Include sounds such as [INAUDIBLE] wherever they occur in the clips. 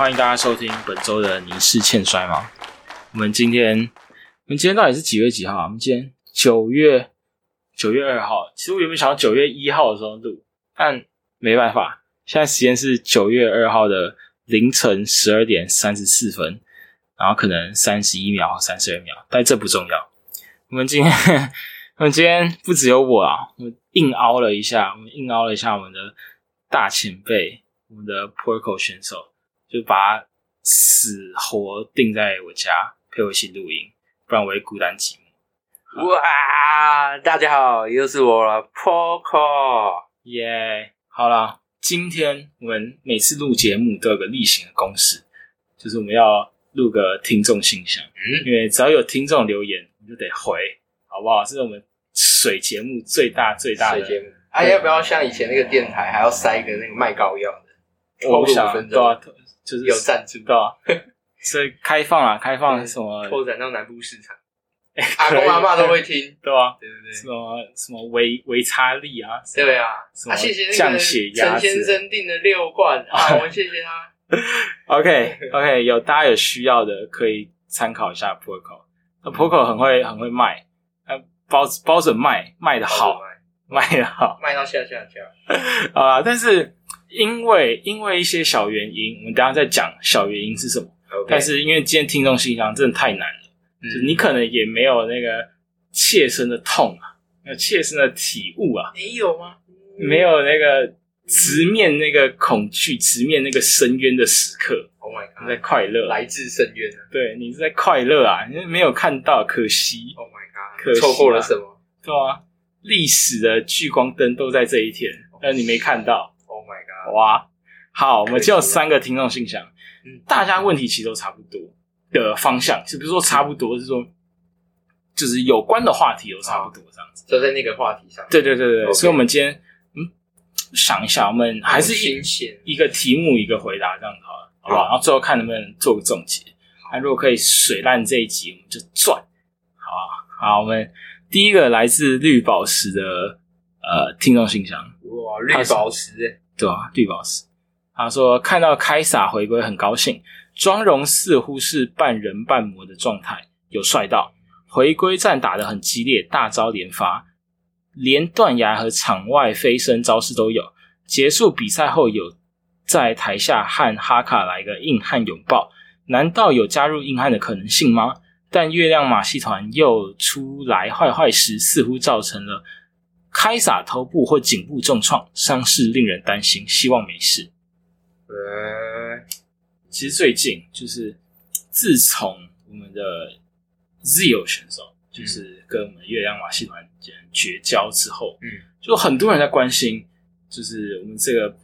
欢迎大家收听本周的《凝视欠衰》吗？我们今天，我们今天到底是几月几号啊？我们今天九月九月二号。其实我原本想要九月一号的时候录，但没办法，现在时间是九月二号的凌晨十二点三十四分，然后可能三十一秒、三十二秒，但这不重要。我们今天，[LAUGHS] 我们今天不只有我啊，我硬凹了一下，我们硬凹了一下我们的大前辈，我们的 Porco 选手，就把他死活定在我家陪我一起录音，不然我会孤单寂寞。哇，大家好，又是我了，Poco。耶、好了，今天我们每次录节目都有个例行的公式，就是我们要录个听众信箱，嗯，因为只要有听众留言，我们就得回，好不好？这是我们水节目最大最大的水节目。啊，要不要像以前那个电台，还要塞一个那个卖膏药的？我不想五分对啊钟，，就是有赞助。对啊，[LAUGHS] 所以开放啊，开放什么？拓展到南部市场，[LAUGHS] 哎阿公阿妈都会听，[LAUGHS] 对啊，对对对。什对？么什么维维他利啊，对啊，什么啊，谢谢那降个陈先生订的六罐啊，我们谢谢他。OK OK，有大家有需要的可以参考一下 Porco，那 Porco 很会很会卖，呃，包包准卖卖的好，卖。的好。卖到下下下。啊、但是因为因为一些小原因，我们等一下再讲小原因是什么。但是因为今天听众信箱真的太难了，就你可能也没有那个切身的痛啊，没有切身的体悟啊，没有吗？没有那个直面那个恐惧、直面那个深渊的时刻，，Oh my God，你在快乐，来自深渊啊。对你是在快乐啊，你没有看到，可惜，！Oh my God，惜啊。错过了什么？对啊，历史的聚光灯都在这一天，但你没看到，？Oh 哇！好，我们可惜就有三个听众信箱，嗯大家问题其实都差不多的方向，是不是说差不多？是说就是有关的话题都差不多这样子。就在那个话题上。对对对对所以我们今天嗯想一下，我们还是一。一个题目一个回答这样子好了，好不好？好然后最后看能不能做个总结。那如果可以水烂这一集，我们就赚，好啊。好，我们第一个来自绿宝石的呃听众信箱，哇，绿宝石对啊，绿宝石。他说看到开撒回归很高兴，妆容似乎是半人半魔的状态，有帅到。回归战打得很激烈，大招连发，连断崖和场外飞身招式都有。结束比赛后，有在台下和哈卡来个硬汉拥抱，难道有加入硬汉的可能性吗？但月亮马戏团又出来坏坏时，似乎造成了开撒头部或颈部重创，伤势令人担心，希望没事。呃，其实最近就是自从我们的 Zio 选手就是跟我们月亮马戏团绝交之后，嗯，就很多人在关心，就是我们这个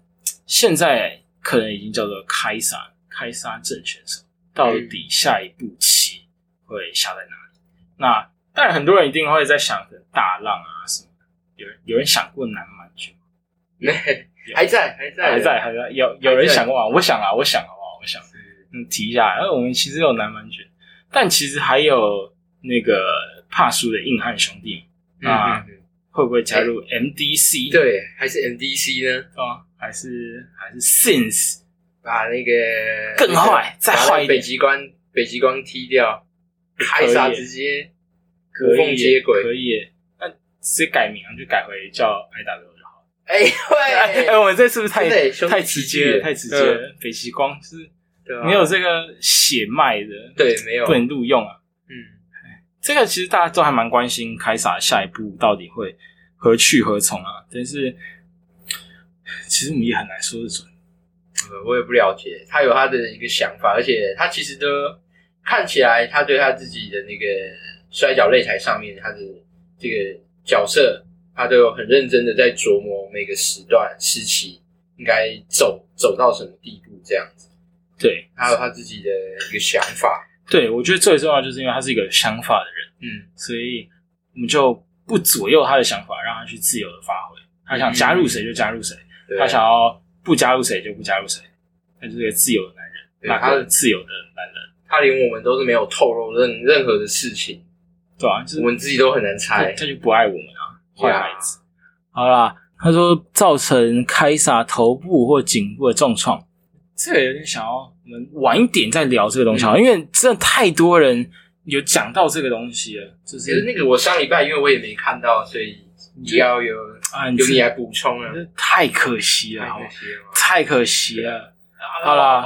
现在可能已经叫做开撒开撒正选手，到底下一步棋会下在哪里？那当然，很多人一定会在想，着大浪啊什么的。有人有人想过南蛮拳吗？那还在，还在，还在，还在，有有人想过吗？我想啊，我想好不好？我想。嗯，提一下，然后我们其实有南蛮卷，但其实还有那个怕输的硬汉兄弟，啊会不会加入 MDC？嗯，对，还是 MDC 呢？啊，还是还是 Since？把那个更坏再坏一点把那个北极光，北极光踢掉，开撒直接可无缝以接轨可以直接改名啊，就改回叫 IW 就好了。哎喂，哎，对，我们这是不是太太直接了？太直接了。北极光是没有这个血脉的，对，没有不，能录用啊。嗯，这个其实大家都还蛮关心凯撒下一步到底会何去何从啊，但是其实我们也很难说得准。呃我也不了解，他有他的一个想法，而且他其实都看起来，他对他自己的那个摔角擂台上面，他的这个角色，他都有很认真的在琢磨每个时段时期应该走走到什么地步这样子，对。他有他自己的一个想法，对，我觉得最重要就是因为他是一个有想法的人，嗯，所以我们就不左右他的想法，让他去自由的发挥。他想加入谁就加入谁，对。他想要不加入谁就不加入谁，他就是一个自由的男人，他是自由的男人，他连我们都是没有透露任任何的事情，对啊，就是我们自己都很难猜他。就不爱我们啊，坏孩子。好啦，他说造成凯撒头部或颈部的重创，这个有点想要我们晚一点再聊这个东西啊，因为真的太多人有讲到这个东西了。就是那个我上礼拜因为我也没看到，所以你要有啊，由你来补充啊，太可惜了，太可惜了。好了，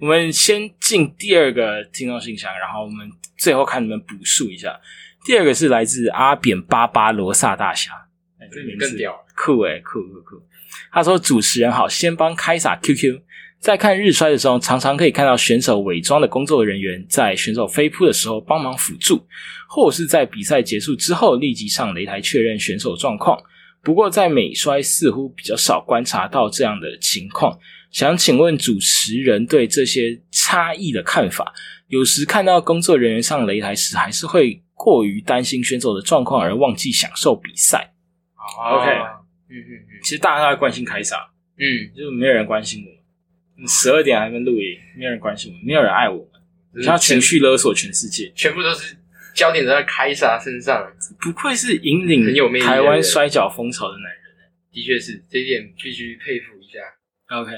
我们先进第二个听众信箱，然后我们最后看你们补述一下。第二个是来自阿扁巴巴罗萨大侠，哎，这名字酷哎，酷酷酷。他说：“主持人好，先帮开撒 QQ。在看日衰的时候，常常可以看到选手伪装的工作人员在选手飞扑的时候帮忙辅助，或者是在比赛结束之后立即上擂台确认选手状况。不过在美摔似乎比较少观察到这样的情况。想请问主持人对这些差异的看法？有时看到工作人员上擂台时，还是会过于担心选手的状况而忘记享受比赛。OK，嗯嗯嗯，其实大家都在关心凯撒，嗯，就没有人关心我。”十二点还跟录影，没有人关心我们，没有人爱我们，他情绪勒索全世界，全部都是焦点都在凯撒身上。不愧是引领台湾摔跤风潮的男人，的确是这一点必须佩服一下。OK，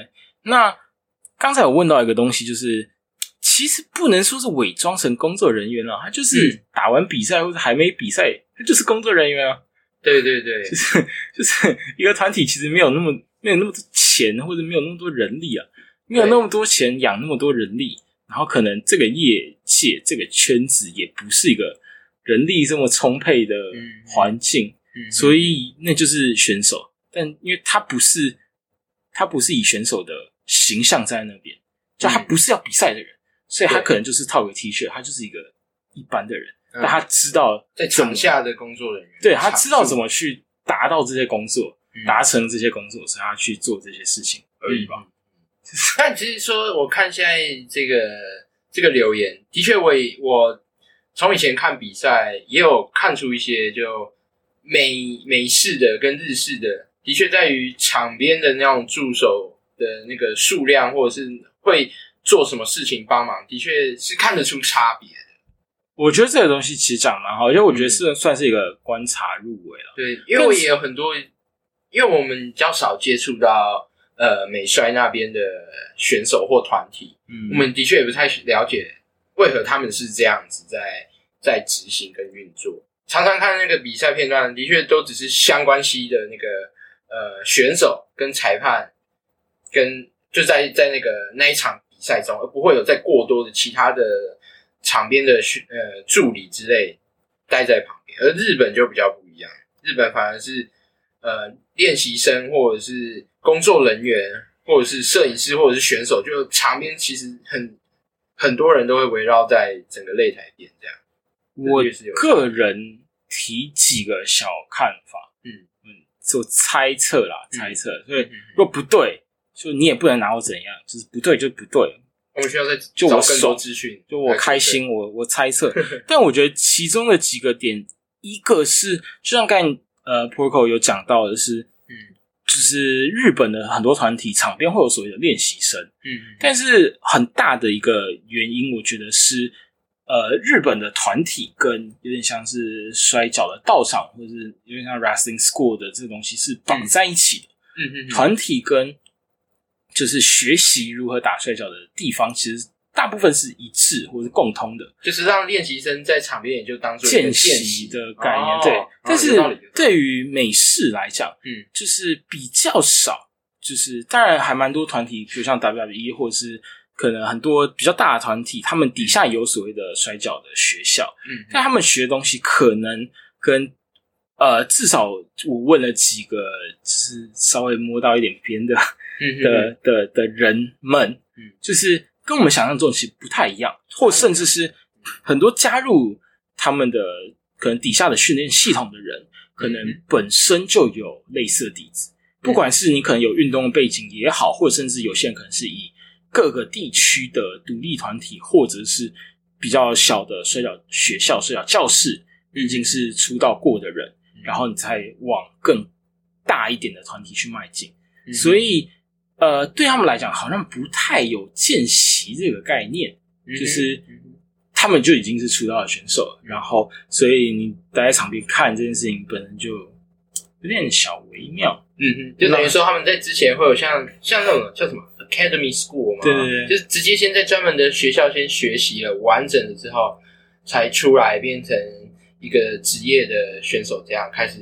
那刚才我问到一个东西，就是其实不能说是伪装成工作人员了，他就是打完比赛或者还没比赛，他就是工作人员啊。对对对，就是就是一个团体，其实没有那么没有那么多钱，或者没有那么多人力啊。没有那么多钱养那么多人力，然后可能这个业界这个圈子也不是一个人力这么充沛的环境，所以那就是选手。但因为他不是他不是以选手的形象在那边，就他不是要比赛的人，所以他可能就是套个 T 恤，他就是一个一般的人。但他知道在场下的工作人员，对他知道怎么去达到这些工作，达成这些工作，所以他去做这些事情而已吧。但其实说，我看现在这个这个留言，的确，我我从以前看比赛也有看出一些，就美美式的跟日式的，的确在于场边的那种助手的那个数量，或者是会做什么事情帮忙，的确是看得出差别的。我觉得这个东西其实讲蛮好，因为我觉得是算是一个观察入围了。对，因为我也有很多，因为我们较少接触到。呃，美摔那边的选手或团体，嗯，我们的确也不太了解为何他们是这样子在在执行跟运作。常常看那个比赛片段，的确都只是相关系的那个呃选手跟裁判，跟就在在那个那一场比赛中，而不会有在过多的其他的场边的呃助理之类待在旁边。而日本就比较不一样，日本反而是呃练习生或者是。工作人员，或者是摄影师，或者是选手，就场边其实很很多人都会围绕在整个擂台边这样。我个人提几个小看法，嗯嗯，做猜测啦，猜测。所以如果不对，就你也不能拿我怎样，就是不对就不对。我们需要再就我更多资讯，就我开心，我我猜测。[LAUGHS] 但我觉得其中的几个点，一个是就像刚才呃 Porco 有讲到的是。嗯就是日本的很多团体场边会有所谓的练习生，嗯，但是很大的一个原因，我觉得是，呃，日本的团体跟有点像是摔跤的道场，或者是有点像 wrestling school 的这个东西是绑在一起的，嗯嗯，团体跟就是学习如何打摔跤的地方，其实。大部分是一致或者是共通的，就是让练习生在场边也就当做见习的概念。对，但是对于美式来讲，嗯，就是比较少。就是当然还蛮多团体，比如像 WWE 或者是可能很多比较大的团体，他们底下有所谓的摔跤的学校，嗯，但他们学的东西可能跟呃，至少我问了几个，就是稍微摸到一点边的的的的人们，嗯，就是。跟我们想象中其实不太一样，或甚至是很多加入他们的可能底下的训练系统的人，可能本身就有类似的底子。不管是你可能有运动背景也好，或甚至有些人可能是以各个地区的独立团体，或者是比较小的摔跤学校、摔跤教室，已经是出道过的人，然后你才往更大一点的团体去迈进。所以。呃，对他们来讲，好像不太有见习这个概念，就是他们就已经是出道的选手了，然后所以你待在场边看这件事情，本身就有点小微妙。嗯嗯，就等于说他们在之前会有像像那种叫什么 academy school 嘛，对对对就是直接先在专门的学校先学习了完整了之后，才出来变成一个职业的选手，这样开始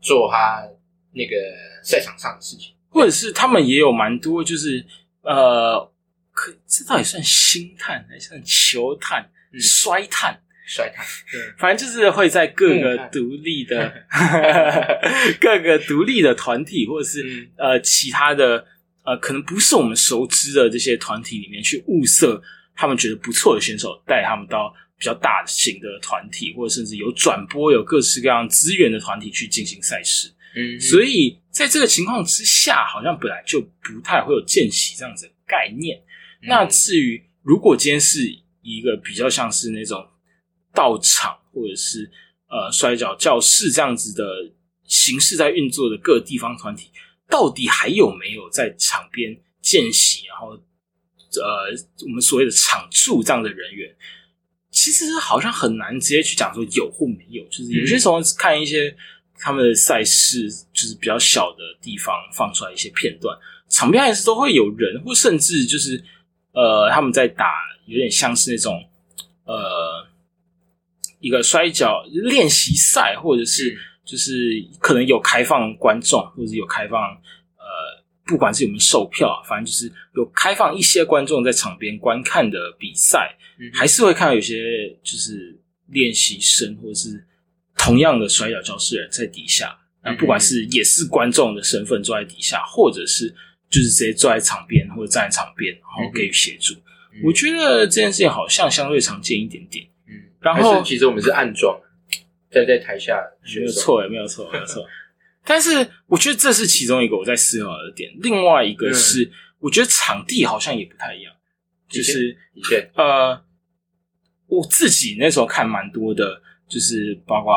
做他那个赛场上的事情。或者是他们也有蛮多，就是呃，可这到底算星探还是算球探、嗯衰探？衰探，对，反正就是会在各个独立的 [LAUGHS] 各个独立的团体，或者是、嗯呃其他的呃可能不是我们熟知的这些团体里面去物色他们觉得不错的选手，带他们到比较大型的团体，或者甚至有转播、有各式各样资源的团体去进行赛事。嗯，所以在这个情况之下，好像本来就不太会有见习这样子的概念。嗯那至于如果今天是一个比较像是那种道场或者是呃摔跤教室这样子的形式在运作的各地方团体，到底还有没有在场边见习，然后呃我们所谓的场助这样的人员？其实好像很难直接去讲说有或没有，就是有些时候看一些他们的赛事，就是比较小的地方放出来一些片段，场边还是都会有人，或甚至就是呃他们在打，有点像是那种呃一个摔跤练习赛，或者是嗯就是可能有开放观众，或者是有开放呃不管是有没有售票啊，反正就是有开放一些观众在场边观看的比赛。嗯还是会看到有些就是练习生或者是同样的摔跤教室人在底下，那嗯不管是也是观众的身份坐在底下，或者是就是直接坐在场边或者站在场边，然后给予协助。嗯我觉得这件事情好像相对常见一点点，嗯，然后其实我们是暗装，站在台下没，有错，没有错，没有错。[LAUGHS] 但是我觉得这是其中一个我在思考的点，另外一个是、我觉得场地好像也不太一样，就是呃，我自己那时候看蛮多的，就是包括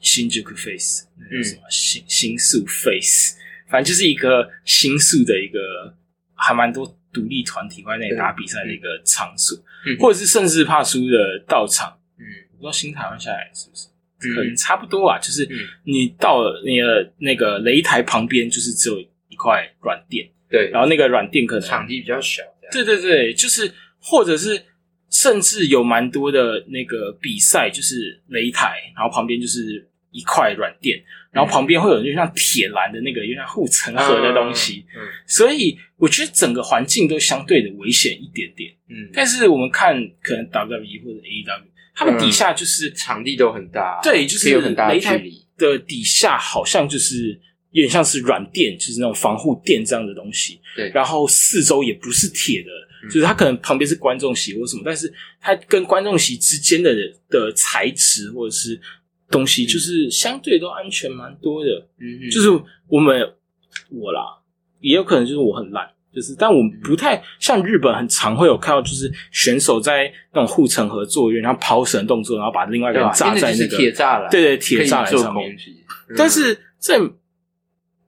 新宿 Face 那个什么新新宿 Face，反正就是一个新宿的一个还蛮多独立团体会在那里打比赛的一个场所，嗯。或者是甚至怕输的道场。嗯。我不知道新台湾下来是不是，嗯可能差不多啊。就是嗯。你到了那个那个擂台旁边，就是只有一块软垫，对，然后那个软垫可能场地比较小，对对对，就是或者是甚至有蛮多的那个比赛，就是擂台，然后旁边就是一块软垫，然后旁边会有就像铁栏的那个，有点像护城河的东西，嗯所以我觉得整个环境都相对的危险一点点。嗯，但是我们看可能 WWE 或者 AEW，他们底下就是场地都很大，对，就是有很大的擂台距离，的底下好像就是有点像是软垫，就是那种防护垫这样的东西。对然后四周也不是铁的，嗯就是它可能旁边是观众席或什么，但是它跟观众席之间的的材质或者是东西，就是相对都安全蛮多的。嗯，就是我们我啦，也有可能就是我很烂。就是，但我不太像日本，很常会有看到，就是选手在那种护城河作业，然后抛绳动作，然后把另外一个人？扎在那个铁栅栏，对对铁栅栏上面但是在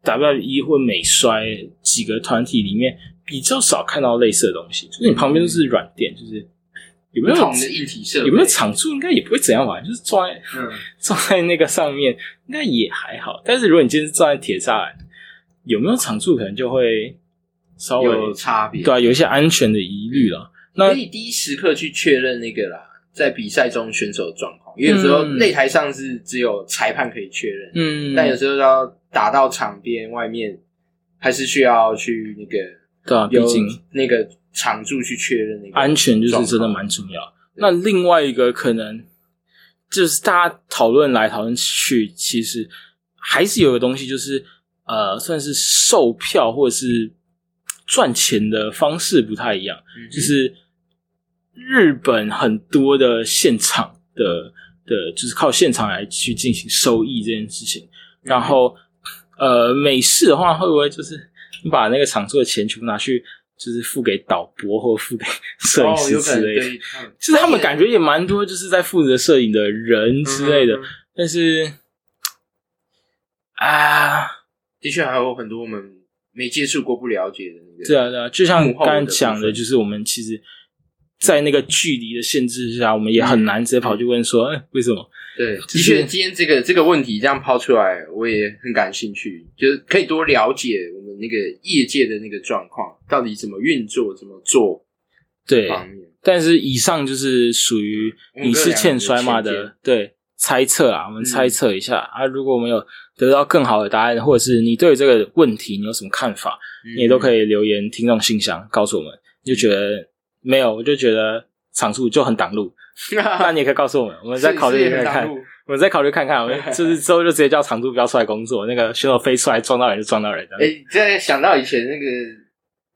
WWE 或美摔几个团体里面，比较少看到类似的东西。就是你旁边都是软垫，就是有没有不同的硬体设备有没有场处，应该也不会怎样吧？就是坐在嗯 [LAUGHS] 坐在那个上面，应该也还好。但是如果你今天是坐在铁栅栏，有没有场处，可能就会稍微有差别，对啊，有一些安全的疑虑了。那可以第一时刻去确认那个啦，在比赛中选手的状况，因为有时候嗯擂台上是只有裁判可以确认，嗯，但有时候要打到场边外面，还是需要去那个对啊，毕竟那个场助去确认那个安全就是真的蛮重要。那另外一个可能就是大家讨论来讨论去，其实还是有个东西，就是呃，算是售票或者是赚钱的方式不太一样。嗯就是日本很多的现场的的，就是靠现场来去进行收益这件事情。然后呃，美式的话，会不会就是你把那个场做的钱全部拿去，就是付给导播或付给摄影哦，师之类的？对，就是他们感觉也蛮多，就是在负责摄影的人之类的。嗯嗯嗯但是啊，的确还有很多我们没接触过、不了解的那个。对啊，对啊，就像幕后的刚才讲的，就是我们其实，在那个距离的限制下，我们也很难直接跑去问说，哎、为什么？对，的就是确，今天这个这个问题这样抛出来，我也很感兴趣，就是可以多了解我们那个业界的那个状况。到底怎么运作、怎么做对，但是以上就是属于你是欠衰嘛的，对猜测啊，我们猜测一下、啊。如果我们有得到更好的答案，或者是你对这个问题你有什么看法，你也都可以。以留言听众信箱告诉我们。你就觉得没有，我就觉得场数就很挡路，[LAUGHS] 那你也可以告诉我们，我们再考虑看看，我们再考虑看看，我们 [LAUGHS] 就是之后就直接叫长度不要出来工作，那个选手飞出来撞到人就撞到人。哎，这想到以前那个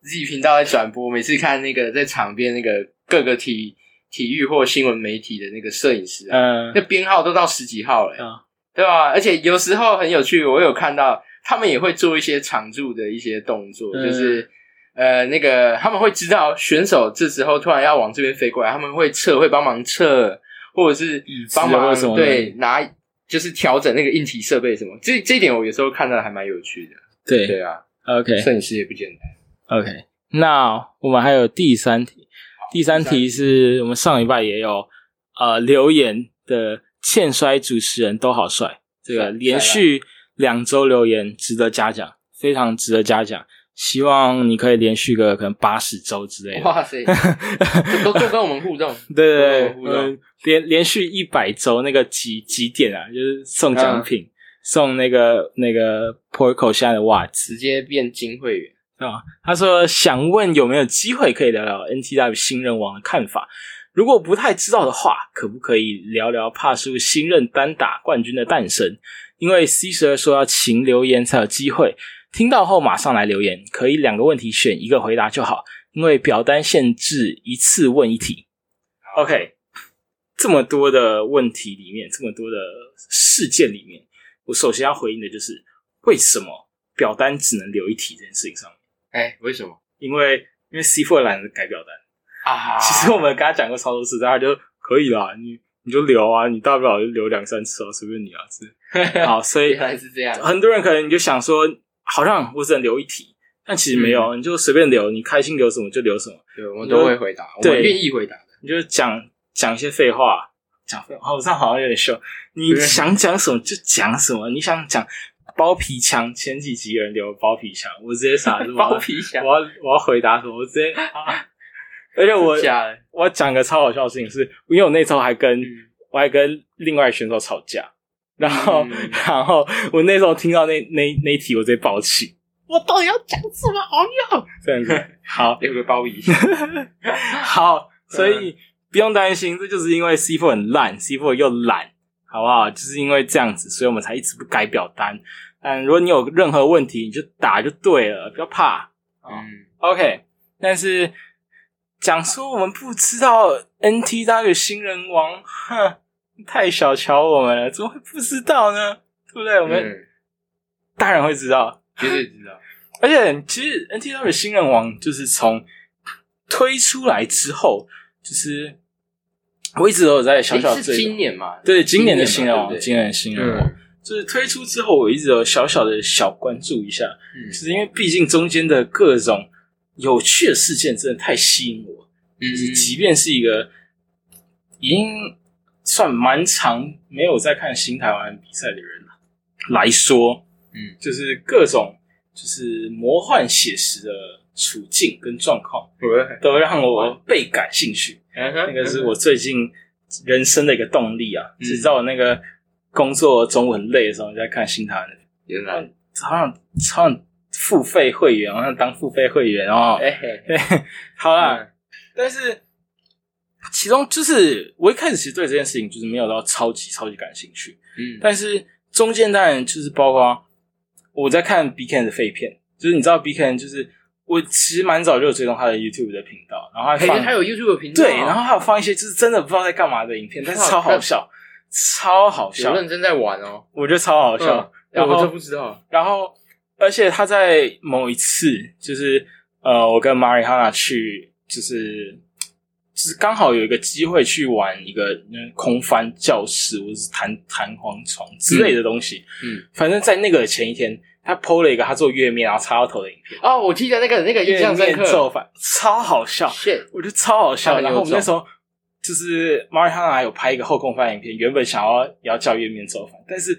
Z 频道在转播，每次看那个在场边那个各个体体育或新闻媒体的那个摄影师啊，嗯那编号都到十几号了、啊对吧？而且有时候很有趣，我有看到他们也会做一些常驻的一些动作，嗯就是呃，那个他们会知道选手这时候突然要往这边飞过来，他们会撤，会帮忙撤，或者是椅子帮忙对拿，就是调整那个硬体设备什么。这这一点我有时候看到还蛮有趣的。对对啊，，OK 摄影师也不简单。OK，那我们还有第三题，第三题是我们上礼拜也有呃留言的欠摔主持人都好帅，这个连续两周留言值得嘉奖，非常值得嘉奖。希望你可以连续个可能八十周之类的。哇塞，都 [LAUGHS] 都跟我们互动。对对对，连连续一百周那个几几点啊，就是送奖品，送那个那个 Porco 现在的袜子直接变金会员。啊。他说想问有没有机会可以聊聊 NTW 新人王的看法？如果不太知道的话，可不可以聊聊帕叔新任单打冠军的诞生？因为 C 十二说要勤留言才有机会，听到后马上来留言，可以两个问题选一个回答就好，因为表单限制一次问一题。OK，这么多的问题里面，这么多的事件里面，我首先要回应的就是为什么表单只能留一题这件事情上面，哎，为什么因为因为 C Four 懒得改表单。啊其实我们跟他讲过超多次，但他就可以啦，你你就留啊，你大不了就留两三次啊，随便你啊，是好，所以还是这样。很多人可能你就想说，好像我只能留一题，但其实没有，你就随便留，你开心留什么就留什么，对，我们都会回答，我们愿意回答的。你就讲讲一些废话，讲废话，我这样好像有点秀。你想讲什么就讲什么，你想讲包皮枪，前几集有人留包皮枪，我直接傻 [LAUGHS] 子包皮墙我要我要回答什么，我直接啊，[LAUGHS] 而且我我要讲个超好笑的事情是，因为我那时候还跟、嗯。我还跟另外选手吵架，然后、嗯 [LAUGHS] 然后我那时候听到那那那一题，我直接爆气，我到底要讲什么好用？这样子，好有个包皮。[LAUGHS] 好，所以不用担心，这就是因为 C four 很烂，C four 又懒，好不好？就是因为这样子，所以我们才一直不改表单。但如果你有任何问题，你就打就对了，不要怕。嗯，OK，但是讲说我们不知道 NTW 新人王，哼，太小瞧我们了，怎么会不知道呢？对不对？我们嗯。当然会知道，绝对知道。[LAUGHS] 而且其实 NTW 新人王就是从推出来之后，就是我一直都有在小小诶是，今年嘛？对今年的新人王，今年的新人王，嗯。就是推出之后，我一直有小小的小关注一下，嗯。就是因为毕竟中间的各种有趣的事件真的太吸引我，嗯。即便是一个已经算蛮长没有在看新台湾比赛的人来说，嗯，就是各种就是魔幻写实的处境跟状况，都让我倍感兴趣。那那个是我最近人生的一个动力啊！嗯直到我那个工作中午很累的时候，就在看新台湾的，原来，好像好像付费会员，好像当付费会员哦。好啦，嗯但是其中就是我一开始其实对这件事情就是没有到超级超级感兴趣，嗯，但是中间当然就是包括我在看 B K 的废片，就是你知道 B K 就是我其实蛮早就有追踪他的 YouTube 的频道，然后还放嘿他有 YouTube 频道，对，然后还有放一些就是真的不知道在干嘛的影片，但是超好笑，超好有笑，认真在玩哦。我觉得超好笑。嗯然后我就不知道。然后，而且他在某一次，就是呃，我跟 Marihana 去，就是就是刚好有一个机会去玩一个嗯空翻教室或者是弹弹簧床之类的东西。嗯，反正在那个前一天，他 PO 了一个他做月面然后插到头的影片，哦，我记得那个那个印月象深刻。面做法超好笑，shit，我觉得超好笑。然后我们那时候就是 Marihana 还有拍一个后空翻影片，原本想要也要叫月面做法，但是。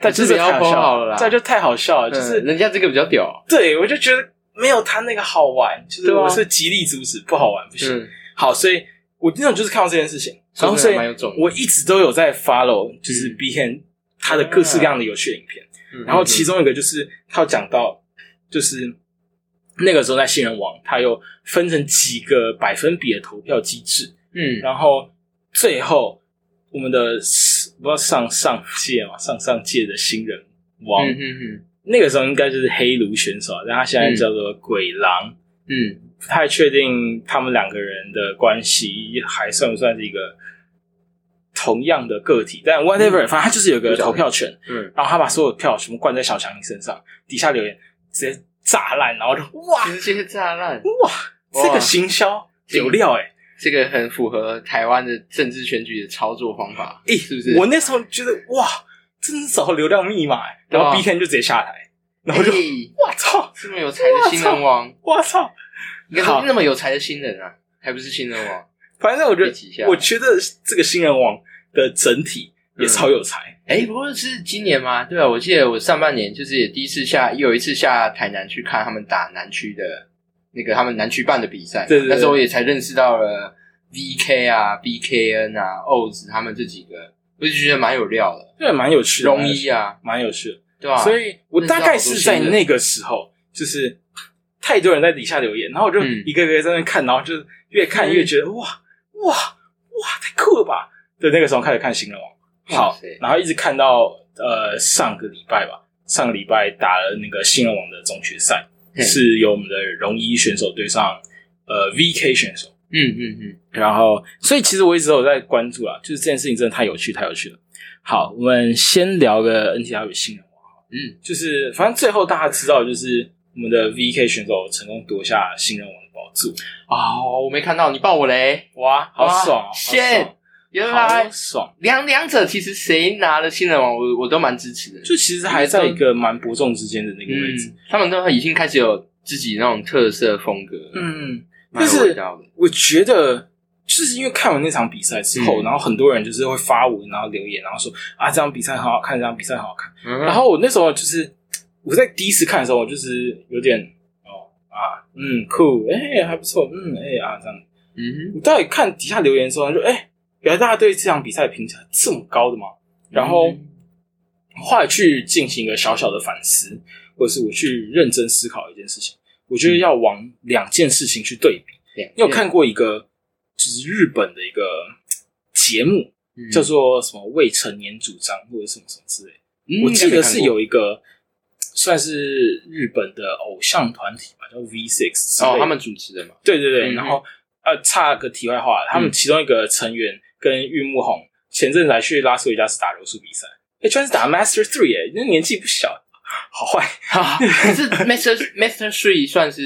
但就是太好笑了啦这就太好笑了，就是嗯人家这个比较屌。对，我就觉得没有他那个好玩，就是我是极力阻止不好玩不行。嗯，好，所以我那种就是看到这件事情，然后所以我一直都有在 follow，就是嗯。B K 他的各式各样的有趣的影片。嗯然后其中一个就是他有讲到，就是那个时候在新人王，他有分成几个百分比的投票机制，嗯。然后最后我们的不知道上上届嘛，上上届的新人王，那个时候应该就是黑卢选手，但他现在叫做鬼狼，嗯不太确定他们两个人的关系还算不算是一个同样的个体，但 whatever，、反正他就是有个投票权，嗯，然后他把所有票全部灌在小强身上，底下留言直接炸烂，然后就哇直接炸烂，哇，这个行销有料哎、这个很符合台湾的政治选举的操作方法，欸，是不是？我那时候觉得哇，真是找流量密码、欸，然后对啊 B K 就直接下台，然后就哎。哇操，这么有才的新人王，我操，应该说那么有才的新人啊，还不是新人王？反正我觉得我觉得这个新人王的整体也超有才，哎，不过是今年吗？对啊，我记得我上半年就是也第一次下，有一次下台南去看他们打南区的那个他们南区办的比赛嘛，对对对。那时候我也才认识到了 VK 啊、BKN 啊、OZ 他们这几个，我就觉得蛮有料的，对，蛮有趣的，容易啊，蛮有趣的。对吧？所以我大概是在那个时候，就是太多人在底下留言，然后我就嗯一个一个在那看，然后就是越看越觉得哇哇哇太酷了吧！对，那个时候开始看新人王，好，然后一直看到呃上个礼拜吧，上个礼拜打了那个新人王的总决赛，是由我们的荣一选手对上呃 VK 选手。嗯嗯嗯，然后，所以其实我一直都有在关注啊，就是这件事情真的太有趣，太有趣了。好，我们先聊个 NTR 与新人王。嗯，就是反正最后大家知道，就是我们的 VK 选手成功夺下新人王的宝座，哦，我没看到你爆我雷，哇，好爽哦！好原好来爽！两两者其实谁拿了新人王，我我都蛮支持的。就其实还在一个蛮伯仲之间的那个位置嗯。，他们都已经开始有自己那种特色风格，，嗯，但是。我觉得。就是因为看完那场比赛之后，嗯然后很多人就是会发文，然后留言，然后说啊，这场比赛很好看，这场比赛很好看。嗯然后我那时候就是我在第一次看的时候，我就是有点哦啊嗯酷哎、还不错嗯哎、啊这样。嗯我到底看底下留言的时候，就哎、原来大家对这场比赛的评价这么高的吗？然后嗯。后来去进行一个小小的反思，或者是我去认真思考一件事情，我觉得要往两件事情去对比。两你有看过一个就是日本的一个节目，嗯。叫做什么未成年主张或者什么什么之类我记得是有一个算是日本的偶像团体吧，叫 V Six 哦，他们主持的嘛，对对对，嗯。然后呃，插个题外话，他们其中一个成员跟玉木宏前阵子还去拉斯维加斯打柔术比赛，哎，居然是打 Master Three，哎，那年纪不小，好坏，[LAUGHS] 可是 Master [LAUGHS] Master Three 算是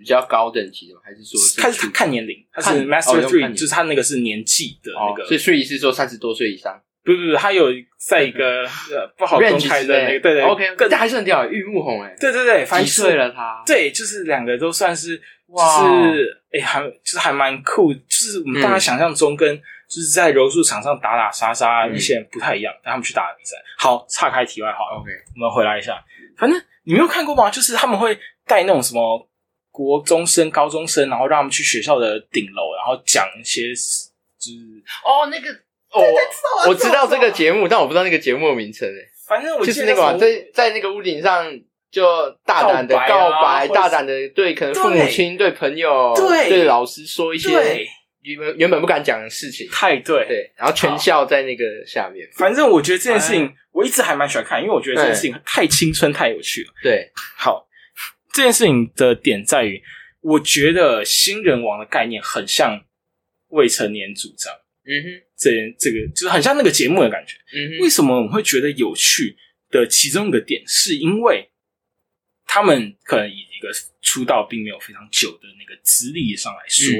比较高等级的吗？还是说他是看年龄，他是 Master Three，年就是他那个是年纪的那哦，个，所以 Three 是说三十多岁以上，不不不，他有在一个 [LAUGHS] 呃不好公 range 开之类的那个，对对 OK，更但还是很屌，玉木宏哎，对对对，反正几就是岁了他？对，就是两个都算是，就哇是哎、还就是还蛮酷，就是我们嗯大家想象中跟就是在柔术场上打打杀杀嗯一些人不太一样，但他们去打比赛。好，岔开题外话，OK，我们回来一下，反正你没有看过吗？就是他们会带那种什么国中生、高中生，然后让他们去学校的顶楼，然后讲一些就是，哦，那个哦，我知道这个节目，但我不知道那个节目的名称诶，反正我就是那个在在那个屋顶上就大胆的告白大胆的对可能父母亲、对朋友、对对老师说一些对原原本不敢讲的事情，太对对，然后全校在那个下面，反正我觉得这件事哎。情，我一直还蛮喜欢看，因为我觉得这件事情太青春、太有趣了。对，好，这件事情的点在于，我觉得新人王的概念很像未成年主张，嗯哼，这这个就是很像那个节目的感觉。嗯哼，为什么我们会觉得有趣的其中一个点，是因为他们可能以一个出道并没有非常久的那个资历上来说，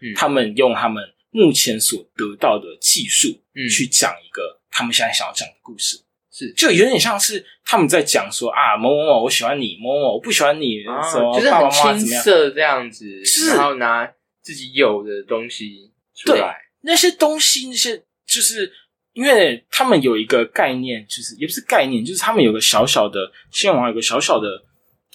嗯嗯。他们用他们目前所得到的技术嗯。去讲一个他们现在想要讲的故事。是。就有点像是他们在讲说啊某某某我喜欢你，某某某我不喜欢你，啊什么就很青？涩这样子，是。然后拿自己有的东西出对。来，那些东西，那些就是因为他们有一个概念，就是也不是概念，就是他们有个小小的新闻网有个小小的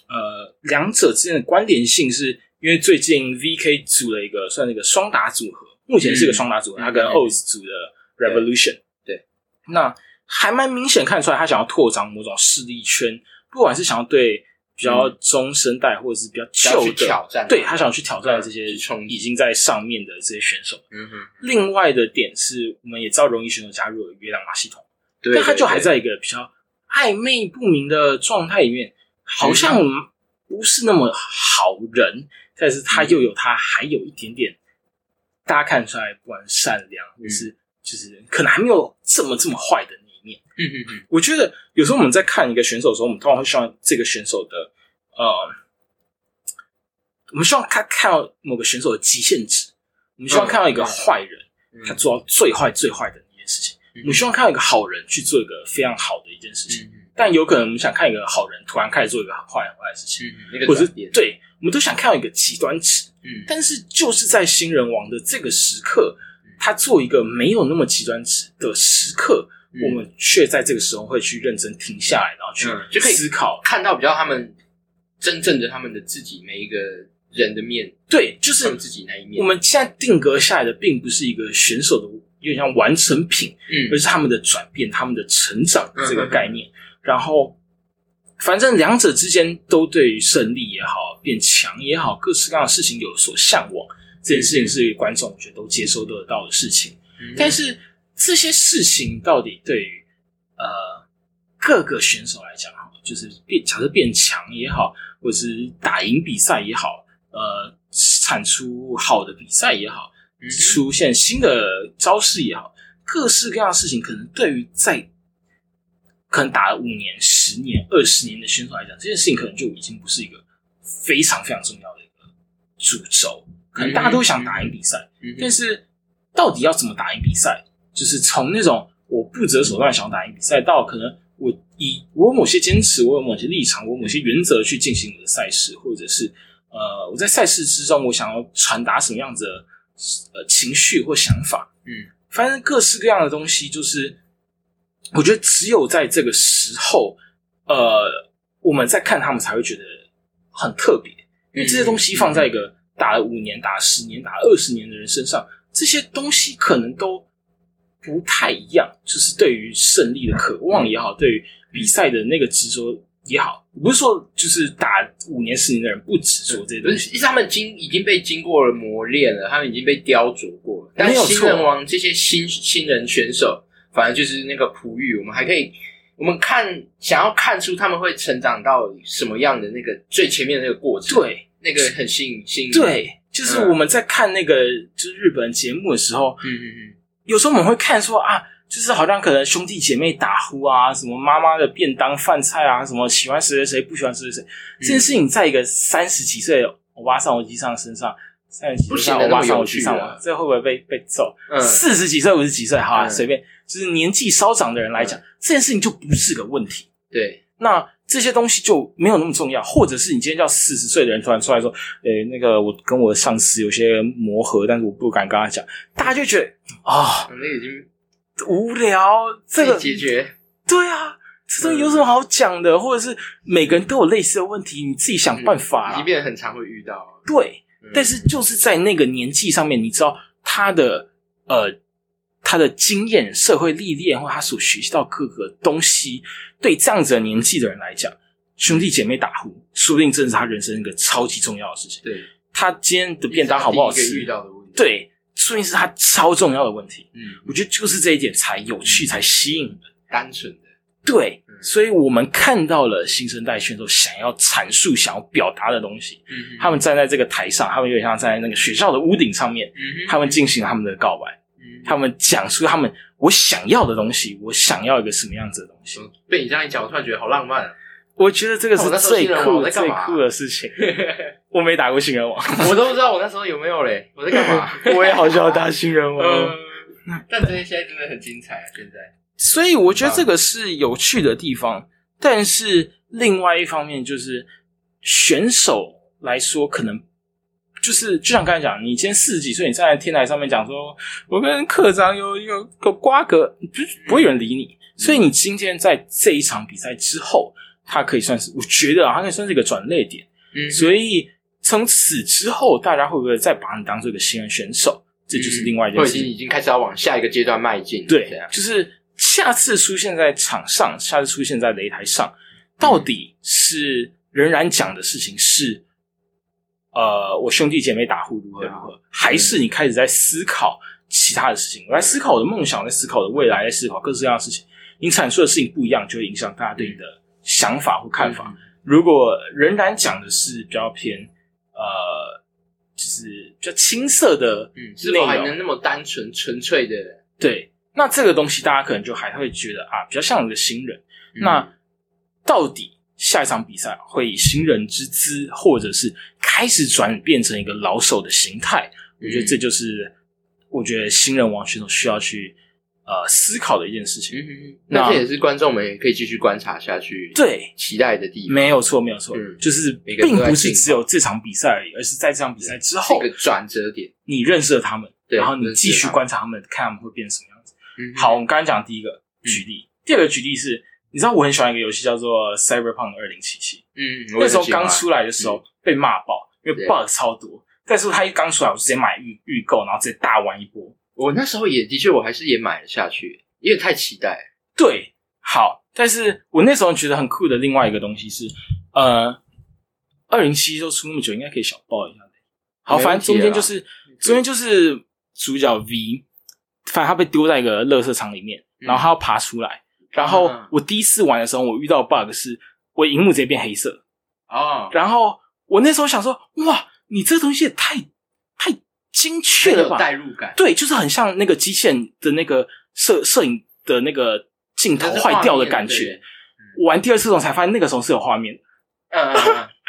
呃，两者之间的关联性是，因为最近 VK 组了一个算是一个双打组合，目前是一个双打组合，嗯他跟嗯 OZ 组的 Revolution，对，那还蛮明显看出来，他想要拓展某种势力圈，不管是想要对比较中生代或者是比较旧的，挑战，对他想去挑战这些已经在上面的这些选手。嗯哼，另外的点是，我们也知道荣誉选手加入了月亮马系统，对，但他就还在一个比较暧昧不明的状态里面，好像不是那么好人，但是他又有他还有一点点，大家看出来，不管善良，或是就是可能还没有这么这么坏的面。嗯嗯嗯，我觉得有时候我们在看一个选手的时候，我们通常会希望这个选手的呃，我们希望他看到某个选手的极限值，我们希望看到一个坏人。嗯他做到最坏最坏的一件事情。嗯我们希望看到一个好人去做一个非常好的一件事情，嗯但有可能我们想看一个好人突然开始做一个很坏很坏的事情，嗯，那个或者是，对，我们都想看到一个极端值。嗯但是就是在新人王的这个时刻，他做一个没有那么极端值的时刻，嗯我们却在这个时候会去认真停下来，然后去嗯就可以思考。看到比较他们真正的他们的自己每一个人的面，对，就是自己那一面，我们现在定格下来的，并不是一个选手的有点像完成品，嗯而是他们的转变、他们的成长嗯这个概念。然后，反正两者之间都对于胜利也好、变强也好，各式各样的事情有所向往。这件事情是观众我觉得都接收得到的事情。嗯但是这些事情到底对于呃各个选手来讲，哈，就是变假设变强也好，或者是打赢比赛也好，呃，产出好的比赛也好，嗯出现新的招式也好，各式各样的事情，可能对于在可能打了五年、十年、二十年的选手来讲，这件事情可能就已经不是一个非常非常重要的一个主轴。可能大家都想打赢比赛，嗯但是到底要怎么打赢比赛？就是从那种我不择手段想要打赢比赛，到可能我以我有某些坚持，我有某些立场，我有某些原则去进行我的赛事，或者是呃我在赛事之中我想要传达什么样子的呃情绪或想法，嗯，反正各式各样的东西，就是我觉得只有在这个时候，呃，我们在看他们才会觉得很特别，因为这些东西放在一个打了五年、打了十年、打了二十年的人身上，这些东西可能都不太一样。就是对于胜利的渴望也好，对于比赛的那个执着也好，不是说就是打五年、十年的人不执着这些东西，是他们经已经被经过了磨练了，他们已经被雕琢过了。但没有错。新人王这些新新人选手，反正就是那个璞玉，我们还可以，我们看想要看出他们会成长到什么样的那个最前面的那个过程，，对。那个很吸引吸引，对，就是我们在看那个就是日本节目的时候，嗯嗯嗯，有时候我们会看说啊，就是好像可能兄弟姐妹打呼啊，什么妈妈的便当饭菜啊，什么喜欢谁谁谁，不喜欢谁谁谁，这件事情在一个三十几岁的欧巴桑、欧基上身上，三十几岁的欧巴桑、欧基上嘛，这会不会被被揍？嗯。四十几岁、五十几岁，好啊，嗯。随便，就是年纪稍长的人来讲，这件事情就不是个问题。对，那这些东西就没有那么重要，或者是你今天叫四十岁的人突然出来说，诶、那个我跟我的上司有些磨合，但是我不敢跟他讲，大家就觉得啊、那个已经无聊，这个解决，对啊，这有什么好讲的？或者是每个人都有类似的问题，你自己想办法啦。已经。变得很常会遇到，对，嗯。但是就是在那个年纪上面，你知道他的呃他的经验、社会历练或他所学习到各个东西，对这样子的年纪的人来讲，兄弟姐妹打呼，说不定正是他人生一个超级重要的事情。对，他今天的便当好不好吃？到的问题，，对，说不定是他超重要的问题。嗯，我觉得就是这一点才有趣，才吸引人。单纯的，对嗯，所以我们看到了新生代选手想要阐述、想要表达的东西。嗯他们站在这个台上，他们有点像站在那个学校的屋顶上面，嗯他们进行了他们的告白，嗯他们讲出他们我想要的东西，我想要一个什么样子的东西。被你这样一讲，我突然觉得好浪漫啊！我觉得这个是最酷最酷的事情。[LAUGHS] 我没打过新人王，我都不知道我那时候有没有嘞，我在干嘛？[LAUGHS] 我也好想要打新人王。嗯，但这些现在真的很精彩啊！现在，所以我觉得这个是有趣的地方，但是另外一方面就是选手来说，可能就是就像刚才讲，你今天四十几岁，你站在天台上面讲说，我跟科长有有个瓜葛，就是不会有人理你。所以你今天在这一场比赛之后，它可以算是，我觉得啊，它可以算是一个转捩点。嗯，所以从此之后，大家会不会再把你当做一个新人选手？这就是另外一件事情。已经开始要往下一个阶段迈进，对，就是下次出现在场上，下次出现在擂台上，到底是仍然讲的事情是，呃，我兄弟姐妹打呼如何如何，还是你开始在思考其他的事情？我在思考我的梦想，在思考我的未来，在思考各式各样的事情。你阐述的事情不一样，就会影响大家对你的想法或看法。如果仍然讲的是比较偏呃，就是比较青涩的嗯，是否还能那么单纯纯粹的？对，那这个东西大家可能就还会觉得啊，比较像一个新人。嗯那到底下一场比赛会以新人之姿，或者是开始转变成一个老手的形态？我觉得这就是我觉得新人王选手需要去呃思考的一件事情。嗯，那那这也是观众们也可以继续观察下去，对，期待的地方，没有错，没有错，嗯就是并不是只有这场比赛而已，而是在这场比赛之后转折点。你认识了他们，对然后你继续观察他们，看他们会变成什么样子。嗯好，我们刚刚讲第一个举例，第二个举例是，你知道我很喜欢一个游戏叫做 Cyberpunk 二零七七，嗯，那时候刚出来的时候被骂爆，因为对 bug 超多。但是它一刚出来，我就直接买预预购，然后直接大玩一波。我那时候也的确，我还是也买了下去，因为太期待。对，好，但是我那时候觉得很酷的另外一个东西是，呃，二零七都出那么久，应该可以小爆一下的。好，反正中间就是中间就是主角 V，反正他被丢在一个垃圾场里面，嗯然后他要爬出来。然后嗯我第一次玩的时候，我遇到 bug 是我荧幕直接变黑色。啊，然后我那时候想说，哇，你这东西也太太精确了吧？代入感。对，就是很像那个机器人的那个摄摄影的那个镜头坏掉的感觉。我玩第二次的时候才发现，那个时候是有画面嗯，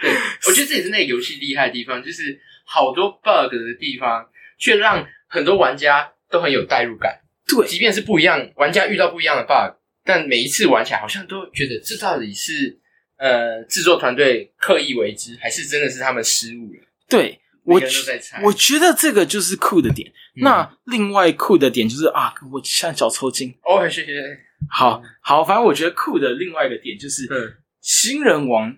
对，我觉得这也是那个游戏厉害的地方，就是好多 bug 的地方，却让很多玩家都很有代入感。对即便是不一样，玩家遇到不一样的 bug，但每一次玩起来，好像都觉得这到底是呃制作团队刻意为之，还是真的是他们失误了？对我。我觉得这个就是酷的点。嗯那另外酷的点就是啊，我现在脚抽筋。哦，谢谢。好好，反正我觉得酷的另外一个点就是，嗯新人王，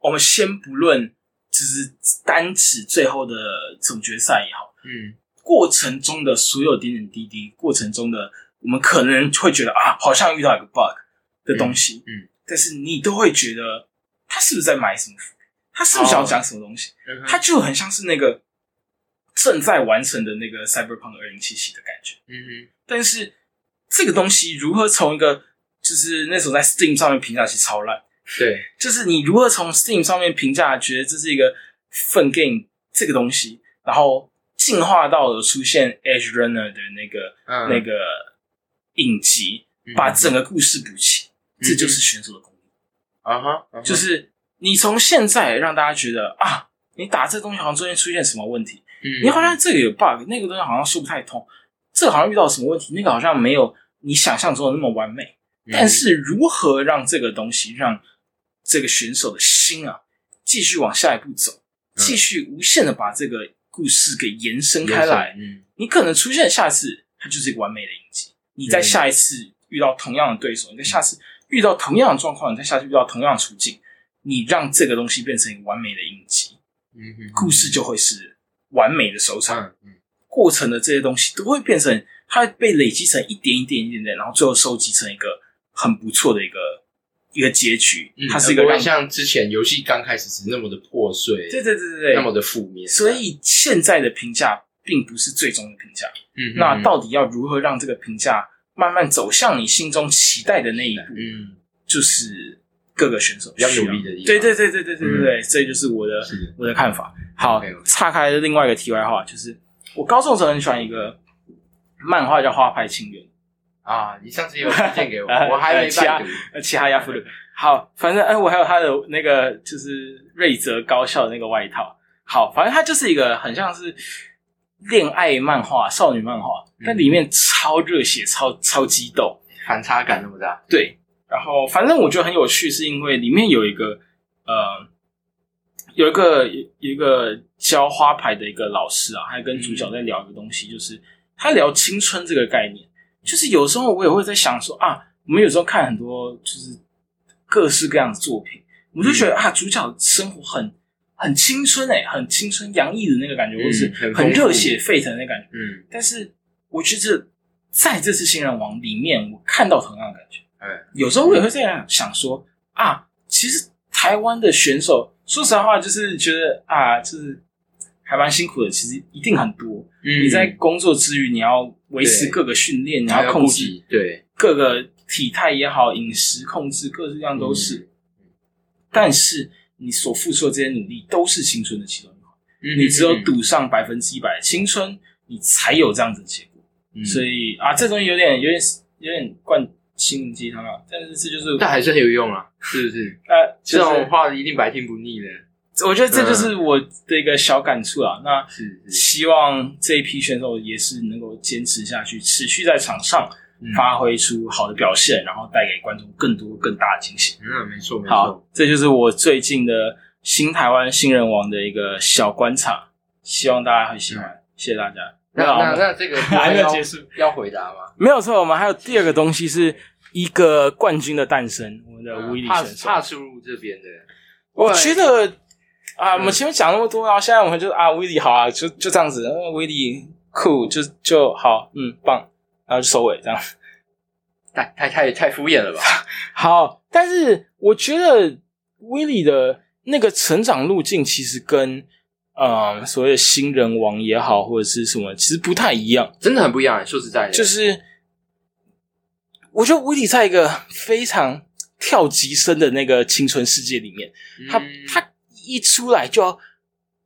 我们先不论，只是单指最后的总决赛也好，嗯过程中的所有点点滴滴，过程中的我们可能会觉得啊，好像遇到一个 bug 的东西，嗯，但是你都会觉得他是不是在埋什么伏？他是不是想要讲什么东西？他就很像是那个正在完成的那个 Cyberpunk 二零七七的感觉。嗯哼。但是这个东西如何从一个就是那时候在 Steam 上面评价其实超烂，对，就是你如何从 Steam 上面评价，觉得这是一个 fun game 这个东西，然后进化到了出现 Edge Runner 的那个、嗯。那个影集，嗯把整个故事补齐，嗯这就是选手的功力。啊哈，就是你从现在让大家觉得啊，你打这东西好像中间出现什么问题，嗯你好像这个有 bug，那个东西好像说不太通，这个好像遇到什么问题，那个好像没有你想象中的那么完美。嗯但是如何让这个东西让这个选手的心啊继续往下一步走，嗯继续无限的把这个故事给延伸开来，嗯你可能出现下次它就是一个完美的影集。你在下一次遇到同样的对手，你在下次遇到同样的状况，你在下次遇到同样的处境，你让这个东西变成一个完美的印记，嗯哼。故事就会是完美的收场。嗯嗯。过程的这些东西都会变成，它会被累积成一点一点一点点，然后最后收集成一个很不错的一个一个结局。嗯，它是一个不像之前游戏刚开始是那么的破碎，对对对对对，那么的负面，所以现在的评价并不是最终的评价。嗯，那到底要如何让这个评价慢慢走向你心中期待的那一步？嗯就是各个选手比较努力的地方对对对对对对对对，这就是我的我的看法。好岔开另外一个题外话，就是我高中的时候很喜欢一个漫画叫《花牌情缘》，啊，你上次有推荐给我，[LAUGHS] 我还没拜读，呃，其他亚夫鲁。好，反正哎，我还有他的那个就是瑞泽高校的那个外套。好，反正他就是一个很像是恋爱漫画、少女漫画，嗯但里面超热血、超超激动。反差感那么大，对，然后反正我觉得很有趣，是因为里面有一个呃，有一个有一个教花牌的一个老师啊，还跟主角在聊一个东西，就是他聊青春这个概念。就是有时候我也会在想说啊，我们有时候看很多就是各式各样的作品，我就觉得啊，主角生活很很青春欸、很青春洋溢的那个感觉，或是很热血沸腾的感觉。嗯，但是我觉得在这次新人王里面，我看到同样的感觉。哎，有时候我也会这样想说啊，其实台湾的选手，说实话，就是觉得啊，就是还蛮辛苦的。其实一定很多。嗯你在工作之余，你要维持各个训练，你要控制对，各个体态也好，饮食控制各式各样都是。嗯但是你所付出的这些努力，都是青春的其中一环。嗯你只有赌上百分之一百的青春，你才有这样子的结果。嗯所以啊，这东西有点、有点、有点灌心灵鸡汤啊。但是这就是，但还是很有用啊，是不是？[LAUGHS] 呃，这就是种话一定百听不腻的，我觉得这就是我的一个小感触啊。那希望这一批选手也是能够坚持下去，持续在场上嗯发挥出好的表现，然后带给观众更多更大的惊喜。嗯，没错没好错，，这就是我最近的新台湾新人王的一个小观察，希望大家会喜欢，谢谢大家。那好那那这个 [LAUGHS] 还没有要结束要回答吗？没有错，我们还有第二个东西是一个冠军的诞生，我们的威利帕选手。帕出入这边的，我觉得啊，嗯我们前面讲那么多，然后现在我们就啊，威利好啊，就就这样子，呃威利酷，就就好，嗯，棒，然后就收尾这样。太太太太敷衍了吧？[LAUGHS] 好，但是我觉得威利的那个成长路径其实跟呃所谓的新人王也好，或者是什么，其实不太一样。真的很不一样，说实在的，就是我觉得威利在一个非常跳级生的那个青春世界里面，他嗯他一出来就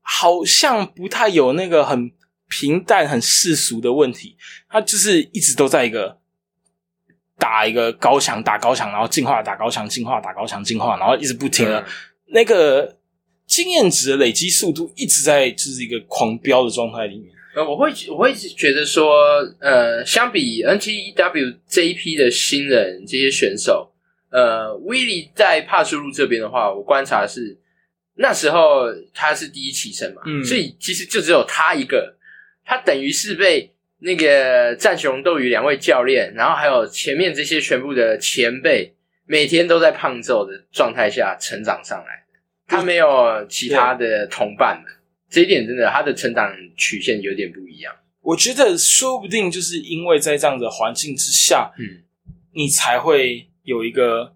好像不太有那个很平淡、很世俗的问题，他就是一直都在一个打一个高墙、打高墙，然后进化、打高墙、进化、打高墙、进化，然后一直不停的、嗯那个经验值的累积速度一直在就是一个狂飙的状态里面。呃，我会我会觉得说，呃，相比 NTW 这一批的新人这些选手，呃，威利在帕苏路这边的话，我观察是那时候他是第一起身嘛，嗯所以其实就只有他一个，他等于是被那个战雄斗鱼两位教练，然后还有前面这些全部的前辈，每天都在胖揍的状态下成长上来的，他没有其他的同伴们。这一点真的，他的成长曲线有点不一样。我觉得说不定就是因为在这样的环境之下，嗯，你才会有一个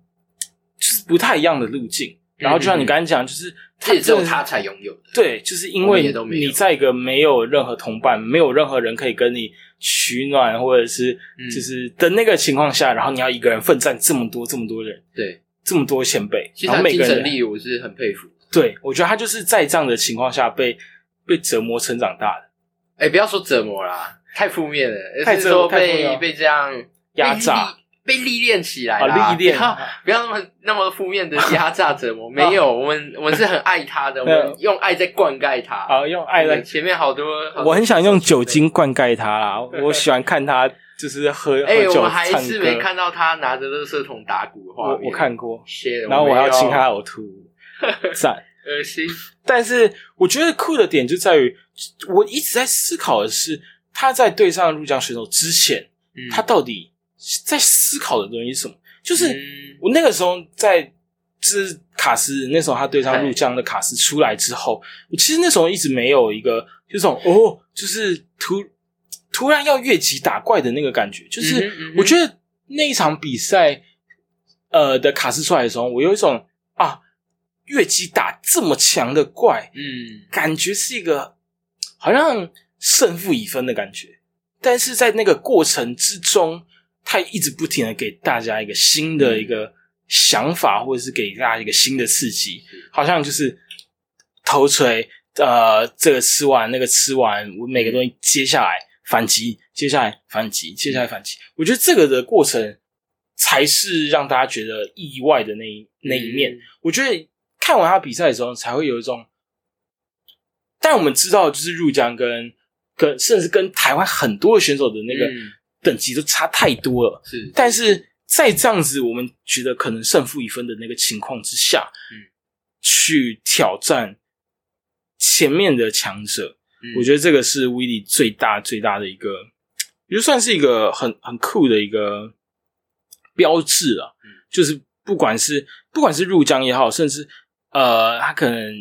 就是不太一样的路径。然后就像你刚才讲，就是这也只有他才拥有的。对，就是因为你在一个没有任何同伴、没有任何人可以跟你取暖，或者是嗯。就是的那个情况下，然后你要一个人奋战这么多、这么多人、对，这么多前辈，其实每个人神力我是很佩服。对我觉得他就是在这样的情况下被被折磨成长大的，哎，不要说折磨啦，太负面了，太折而是说被太负面了。被这样压榨被历、练起来啊，历练不要不要那么那么负面的压榨折磨。没有，我们我们是很爱他的，[LAUGHS] 我们用爱在灌溉他。啊，用爱在前面好多，好多我很想用酒精灌溉他啦，[LAUGHS] 我喜欢看他就是喝喝哎，酒我还唱是没。看到他拿着垃圾桶打鼓的画面。我我看过，然后我要亲他，呕吐，[LAUGHS] 赞。恶心。但是我觉得酷的点就在于，我一直在思考的是，他在对上入江选手之前，嗯他到底在思考的东西是什么？就是嗯。我那个时候在，就是卡斯那时候他对上哎入江的卡斯出来之后，我其实那时候一直没有一个这种哦，就是突突然要越级打怪的那个感觉，就是我觉得那一场比赛，呃的卡斯出来的时候，我有一种啊越级打这么强的怪，嗯。感觉是一个好像胜负已分的感觉，但是在那个过程之中，他一直不停的给大家一个新的一个想法，或者是给大家一个新的刺激，好像就是头锤，呃，这个吃完那个吃完，我每个东西接下来反击，接下来反击，接下来反击，我觉得这个的过程才是让大家觉得意外的那一那一面。嗯我觉得看完他比赛的时候，才会有一种，但我们知道，就是入江跟跟甚至跟台湾很多的选手的那个嗯等级都差太多了。是，但是在这样子，我们觉得可能胜负已分的那个情况之下，嗯，去挑战前面的强者，嗯我觉得这个是威力最大最大的一个，也就算是一个很很酷的一个标志了。嗯就是不管是不管是入江也好，甚至呃，他可能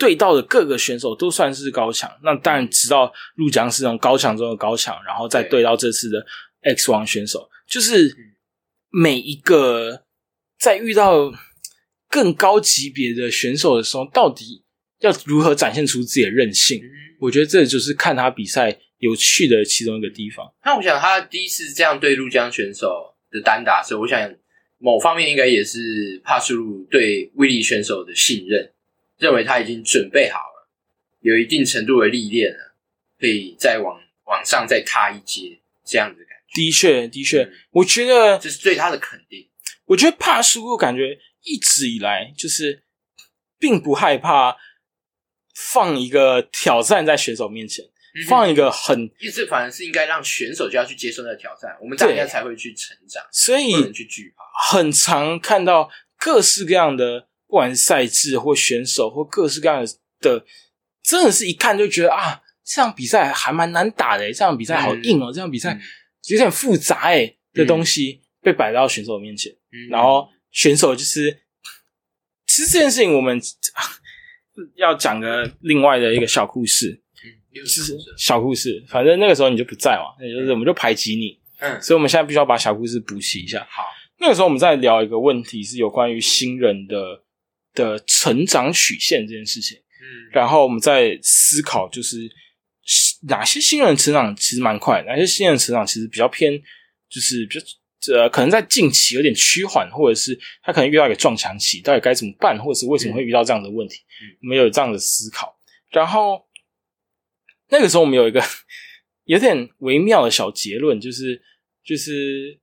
对到的各个选手都算是高强。那当然，直到入江是那种高强中的高强，然后再对到这次的 X 王选手，就是每一个在遇到更高级别的选手的时候，到底要如何展现出自己的韧性？我觉得这就是看他比赛有趣的其中一个地方。那我想，他第一次这样对入江选手的单打所以，我想。某方面应该也是帕苏鲁对威利选手的信任，认为他已经准备好了，有一定程度的历练了，可以再往往上再踏一阶这样子感觉。的确，的确，我觉得这是对他的肯定。我觉得帕苏鲁感觉一直以来就是并不害怕放一个挑战在选手面前。放一个很，意思反而是应该让选手就要去接受那个挑战，我们大家才会去成长，所以去惧怕。很常看到各式各样的，不管是赛制或选手或各式各样的，真的是一看就觉得啊，这场比赛还蛮难打的，这场比赛好硬哦，这场比赛有点复杂哎的东西被摆到选手面前，然后选手就是，其实这件事情我们 [LAUGHS] 要讲个另外的一个小故事。是小故事，反正那个时候你就不在嘛，那就是我们就排挤你，嗯，所以我们现在必须要把小故事补齐一下。好，那个时候我们在聊一个问题，是有关于新人的的成长曲线这件事情，嗯，然后我们在思考，就是哪些新人成长其实蛮快，哪些新人成长其实比较偏，就是比较呃，可能在近期有点趋缓，或者是他可能遇到一个撞墙期，到底该怎么办，或者是为什么会遇到这样的问题，我们有这样的思考，然后。那个时候我们有一个有点微妙的小结论，就是就是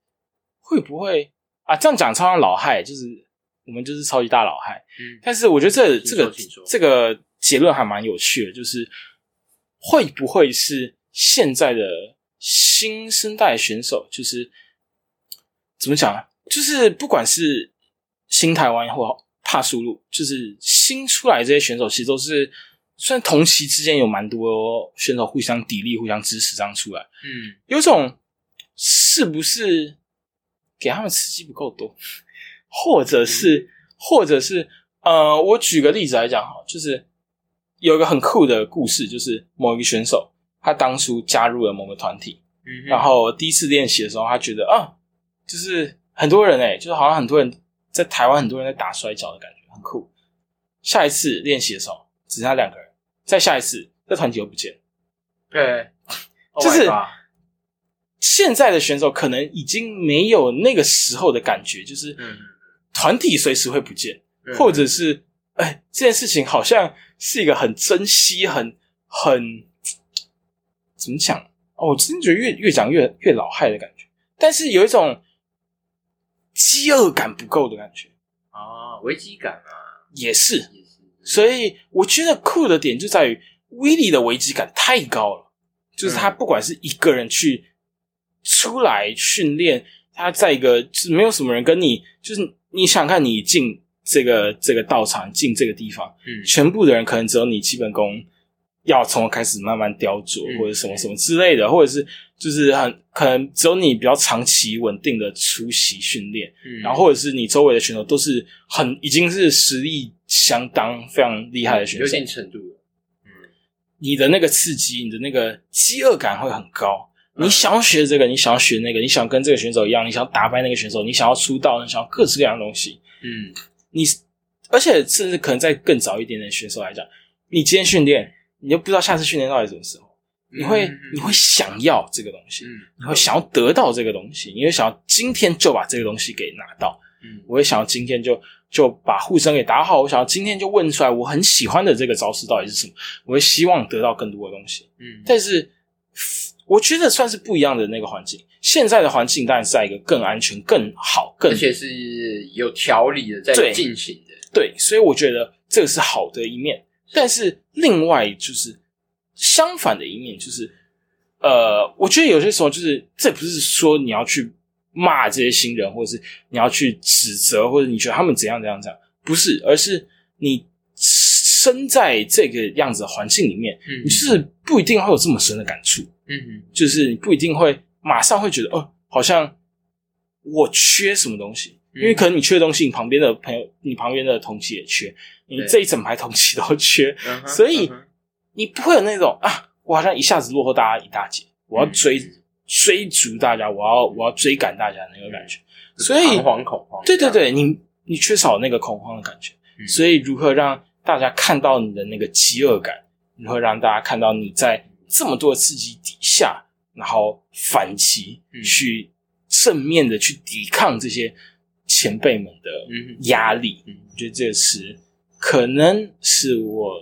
会不会啊？这样讲超像老害，就是我们就是超级大老害。嗯，但是我觉得这这个这个结论还蛮有趣的，就是会不会是现在的新生代选手，就是怎么讲？就是不管是新台湾或帕苏路，就是新出来这些选手，其实都是。虽然同期之间有蛮多选手互相砥砺、互相支持这样出来，嗯，有种是不是给他们刺激不够多，或者是，或者是，呃，我举个例子来讲哈，就是有一个很酷的故事，就是某一个选手他当初加入了某个团体，嗯，然后第一次练习的时候，他觉得啊，就是很多人哎，就是好像很多人在台湾，很多人在打摔跤的感觉，很酷。下一次练习的时候，只剩下两个人。再下一次，这团体又不见。对，就是现在的选手可能已经没有那个时候的感觉，就是团体随时会不见，或者是哎，这件事情好像是一个很珍惜、很很怎么讲？哦，我真的觉得越越讲越越老害的感觉，但是有一种饥饿感不够的感觉。啊，危机感啊，也是。所以我觉得酷的点就在于威利的危机感太高了，就是他不管是一个人去出来训练，他在一个就是没有什么人跟你，就是你想看你进这个这个道场进这个地方，嗯，全部的人可能只有你基本功要从开始慢慢雕琢或者什么什么之类的，或者是就是很可能只有你比较长期稳定的出席训练，嗯，然后或者是你周围的选手都是很已经是实力。相当非常厉害的选手，有点程度嗯，你的那个刺激，你的那个饥饿感会很高。你想要学这个，你想要学那个，你想跟这个选手一样，你想要打败那个选手，你想要出道，你想要各式各样的东西。嗯，你而且甚至可能在更早一点点选手来讲，你今天训练，你就不知道下次训练到底什么时候。你会你会想要这个东西，你会想要得到这个东西，你会想要今天就把这个东西给拿到。嗯，我会想要今天就。就把护身给打好。我想要今天就问出来，我很喜欢的这个招式到底是什么？我会希望得到更多的东西。嗯，但是我觉得算是不一样的那个环境。现在的环境当然是在一个更安全、更好、更而且是有条理的在进行的。对，所以我觉得这个是好的一面。但是另外就是相反的一面，就是呃，我觉得有些时候就是这不是说你要去。骂这些新人，或者是你要去指责，或者你觉得他们怎样怎样怎样，不是，而是你身在这个样子的环境里面，你就是不一定会有这么深的感触，嗯，就是你不一定会马上会觉得，哦，好像我缺什么东西，因为可能你缺的东西，你旁边的朋友、你旁边的同期也缺，你这一整排同期都缺，所以你不会有那种啊，我好像一下子落后大家一大截，我要追、嗯追逐大家，我要我要追赶大家那个感觉。所以彷徨恐慌，对对，对，你你缺少那个恐慌的感觉，嗯所以如何让大家看到你的那个饥饿感，如何让大家看到你在这么多的刺激底下，然后反击，嗯。去正面的去抵抗这些前辈们的压力，嗯。我觉得这个是可能是我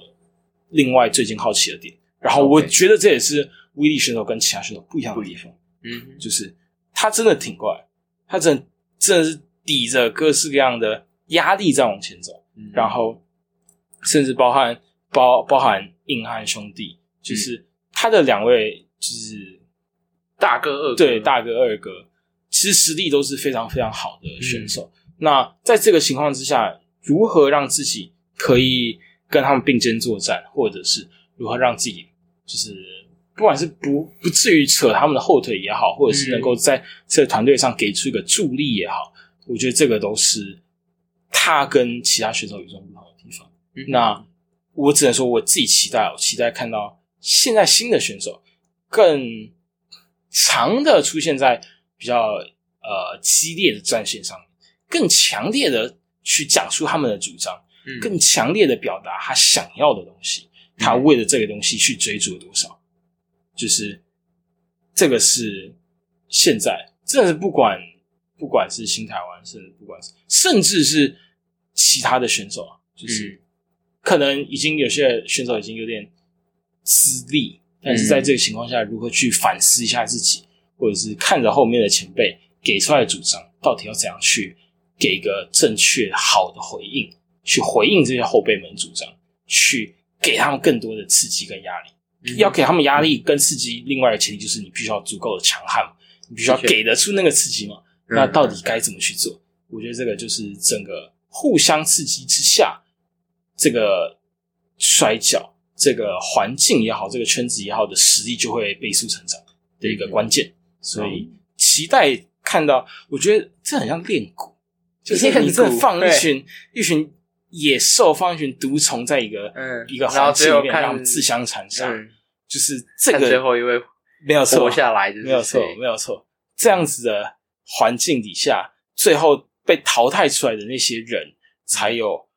另外最近好奇的点。然后我觉得这也是威力选手跟其他选手不一样的地方。嗯，就是他真的挺过来，他真的真的是抵着各式各样的压力在往前走，嗯。然后甚至包含包包含硬汉兄弟，就是他的两位就是大哥二哥对大哥二哥，其实实力都是非常非常好的选嗯手。那在这个情况之下，如何让自己可以跟他们并肩作战，或者是如何让自己就是不管是不不至于扯他们的后腿也好，或者是能够在这个团队上给出一个助力也好，我觉得这个都是他跟其他选手与众不同的地方。嗯那我只能说我自己期待，我期待看到现在新的选手更长的出现在比较呃激烈的战线上面，更强烈的去讲出他们的主张，嗯更强烈的表达他想要的东西，他为了这个东西去追逐了多少，就是这个是现在真的是不管不管是新台湾，甚至不管是甚至是其他的选手啊，就是。嗯可能已经有些选手已经有点资历，但是在这个情况下，如何去反思一下自己，或者是看着后面的前辈给出来的主张，到底要怎样去给一个正确好的回应，去回应这些后辈们的主张，去给他们更多的刺激跟压力。嗯要给他们压力跟刺激，另外的前提就是你必须要足够的强悍，你必须要给得出那个刺激嘛。嗯那到底该怎么去做？我觉得这个就是整个互相刺激之下，这个摔跤、这个环境也好，这个圈子也好的实力就会倍速成长的一个关键。所以期待看到，我觉得这很像练蛊，就是你真的放一群一群野兽，放一群毒虫在一个嗯一个环境里面，让他们自相残杀。嗯，就是这个最个后一位没有错，活下来没有错，没有错。这样子的环境底下，最后被淘汰出来的那些人，才有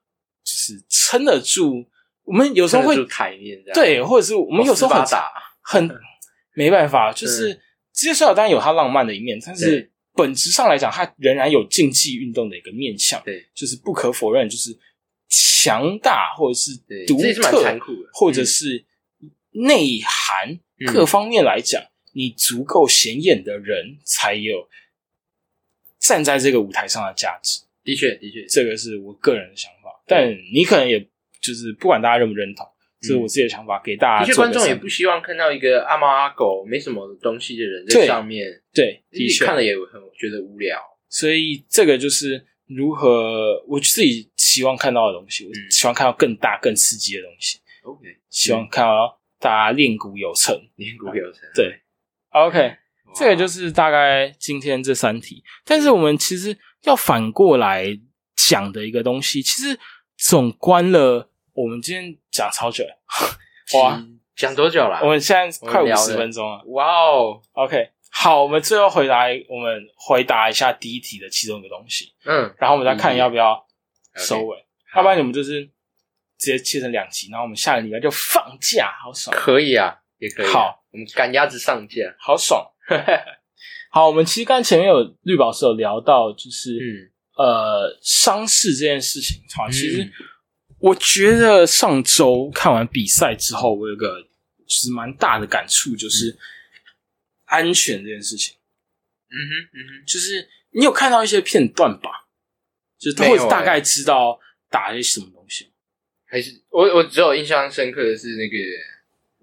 就是撑得住。我们有时候会撑得住台面这样，对，或者是我们有时候很很 [LAUGHS] 没办法，就是职业摔跤当然有它浪漫的一面，但是本质上来讲，它仍然有竞技运动的一个面向，对。就是不可否认，就是强大或者是，独特或者嗯。是内涵嗯各方面来讲，你足够显眼的人，才有站在这个舞台上的价值。的确的确，这个是我个人的想法，但你可能也就是不管大家认不认同，这是我自己的想法，给大的确家观众也不希望看到一个阿猫阿狗没什么东西的人在上面，对，的确看了也很觉得无聊。所以这个就是如何我自己希望看到的东西，我嗯希望看到更大、更刺激的东西，OK，希望看到大家练骨有成。练骨有成，对，OK，这个就是大概今天这三题。但是我们其实要反过来讲的一个东西，其实总关了，我们今天讲超久了，[LAUGHS] 哇，讲多久了？我们现在快五十分钟了。哇哦，OK，好，我们最后回答，我们回答一下第一题的其中一个东西，嗯，然后我们再看要不要收尾，要不然你们就是直接切成两集，然后我们下个礼拜就放假，好爽，可以啊，也可以啊。好，我们赶鸭子上架。好爽。[LAUGHS] 好，我们其实刚才前面有绿宝石有聊到，就是、嗯，呃伤势这件事情。好，其实嗯我觉得上周看完比赛之后，我有个其实蛮大的感触，就是安全这件事情。嗯哼，嗯哼，就是你有看到一些片段吧？就是没有或者大概欸知道打一些什么东西。还是我我只有印象深刻的是那个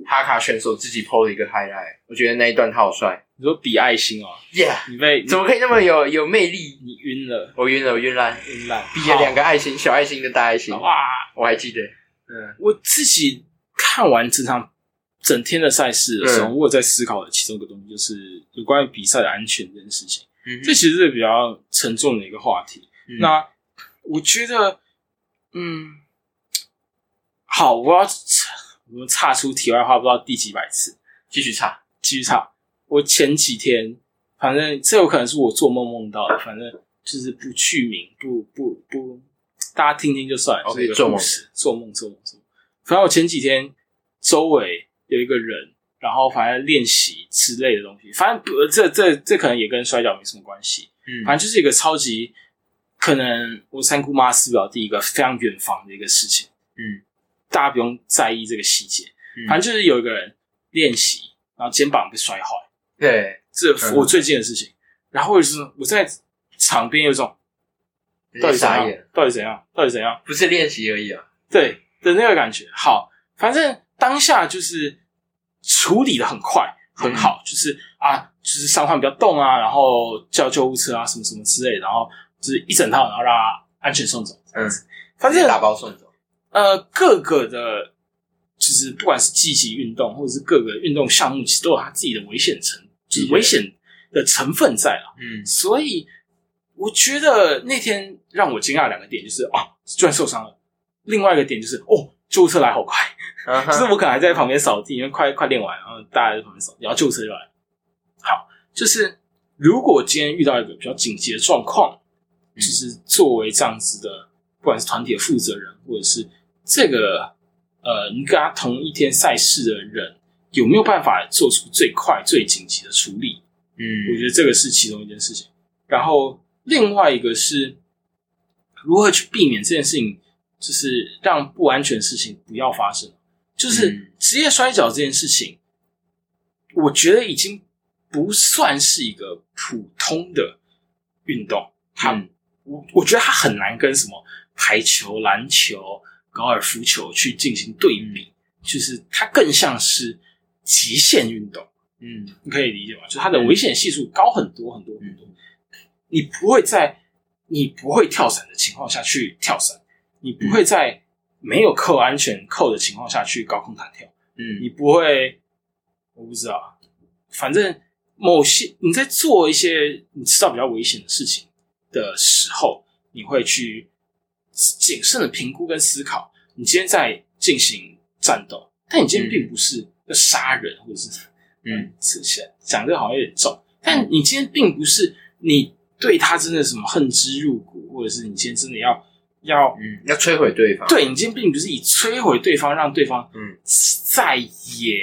哈卡选手自己 PO 了一个 highlight，我觉得那一段他好帅。你说比爱心哦，，Yeah，你被怎么可以那么有有魅力？你晕了？我晕了，我晕烂，晕烂，比了两个爱心，小爱心跟大爱心，哇！我还记得，嗯。我自己看完这场整天的赛事的时候，嗯。我有在思考的其中一个东西，就是有关于比赛的安全这件事情。嗯这其实是比较沉重的一个话题。嗯。那我觉得，嗯，好，我要我们岔出题外话，不知道第几百次，继续差。继续岔。我前几天，反正这有可能是我做梦梦到的，反正就是不具名，不不不，大家听听就算了。一个做梦做梦做梦做梦。反正我前几天周围有一个人，然后反正练习之类的东西，反正不，这这这可能也跟摔跤没什么关系。嗯反正就是一个超级可能我三姑妈私表弟一个非常远房的一个事情，嗯，大家不用在意这个细节。嗯反正就是有一个人练习，然后肩膀被摔坏，对，这嗯我最近的事情。然后就是我在场边有一种到底怎样，，到底怎样，到底怎样，不是练习而已啊。对的那个感觉。好，反正当下就是处理的很快，很好，就是啊，就是伤患比较动啊，然后叫救护车啊，什么什么之类的，然后就是一整套，然后让他安全送走。嗯，反正打包送走。呃，各个的，就是不管是积极运动，或者是各个运动项目，其实都有它自己的危险成，就是危险的成分在了。嗯所以我觉得那天让我惊讶两个点就是啊，居然受伤了；另外一个点就是哦，救护车来好快，嗯 [LAUGHS] 就是我可能还在旁边扫地，因为快快练完，然后大家在旁边扫地，然后救护车就来。好，就是如果今天遇到一个比较紧急的状况，嗯就是作为这样子的，不管是团体的负责人，或者是这个呃，你跟他同一天赛事的人，有没有办法做出最快、最紧急的处理？嗯我觉得这个是其中一件事情。然后另外一个是如何去避免这件事情，就是让不安全的事情不要发生。就是嗯职业摔跤这件事情，我觉得已经不算是一个普通的运动。它，嗯我我觉得它很难跟什么排球、篮球、高尔夫球去进行对比，就是它更像是极限运动。嗯。你可以理解吗？就它的危险系数高很多很多很多。你不会在你不会跳伞的情况下去跳伞，你不会在没有扣安全扣的情况下去高空弹跳，嗯。你不会，我不知道，反正某些你在做一些你知道比较危险的事情的时候，你会去谨慎的评估跟思考，你今天在进行战斗，但你今天并不是要杀人或者是嗯，是是讲这个好像有点重，但你今天并不是你对他真的什么恨之入骨，或者是你今天真的要要嗯，要摧毁对方。，对你今天并不是以摧毁对方，让对方嗯，再也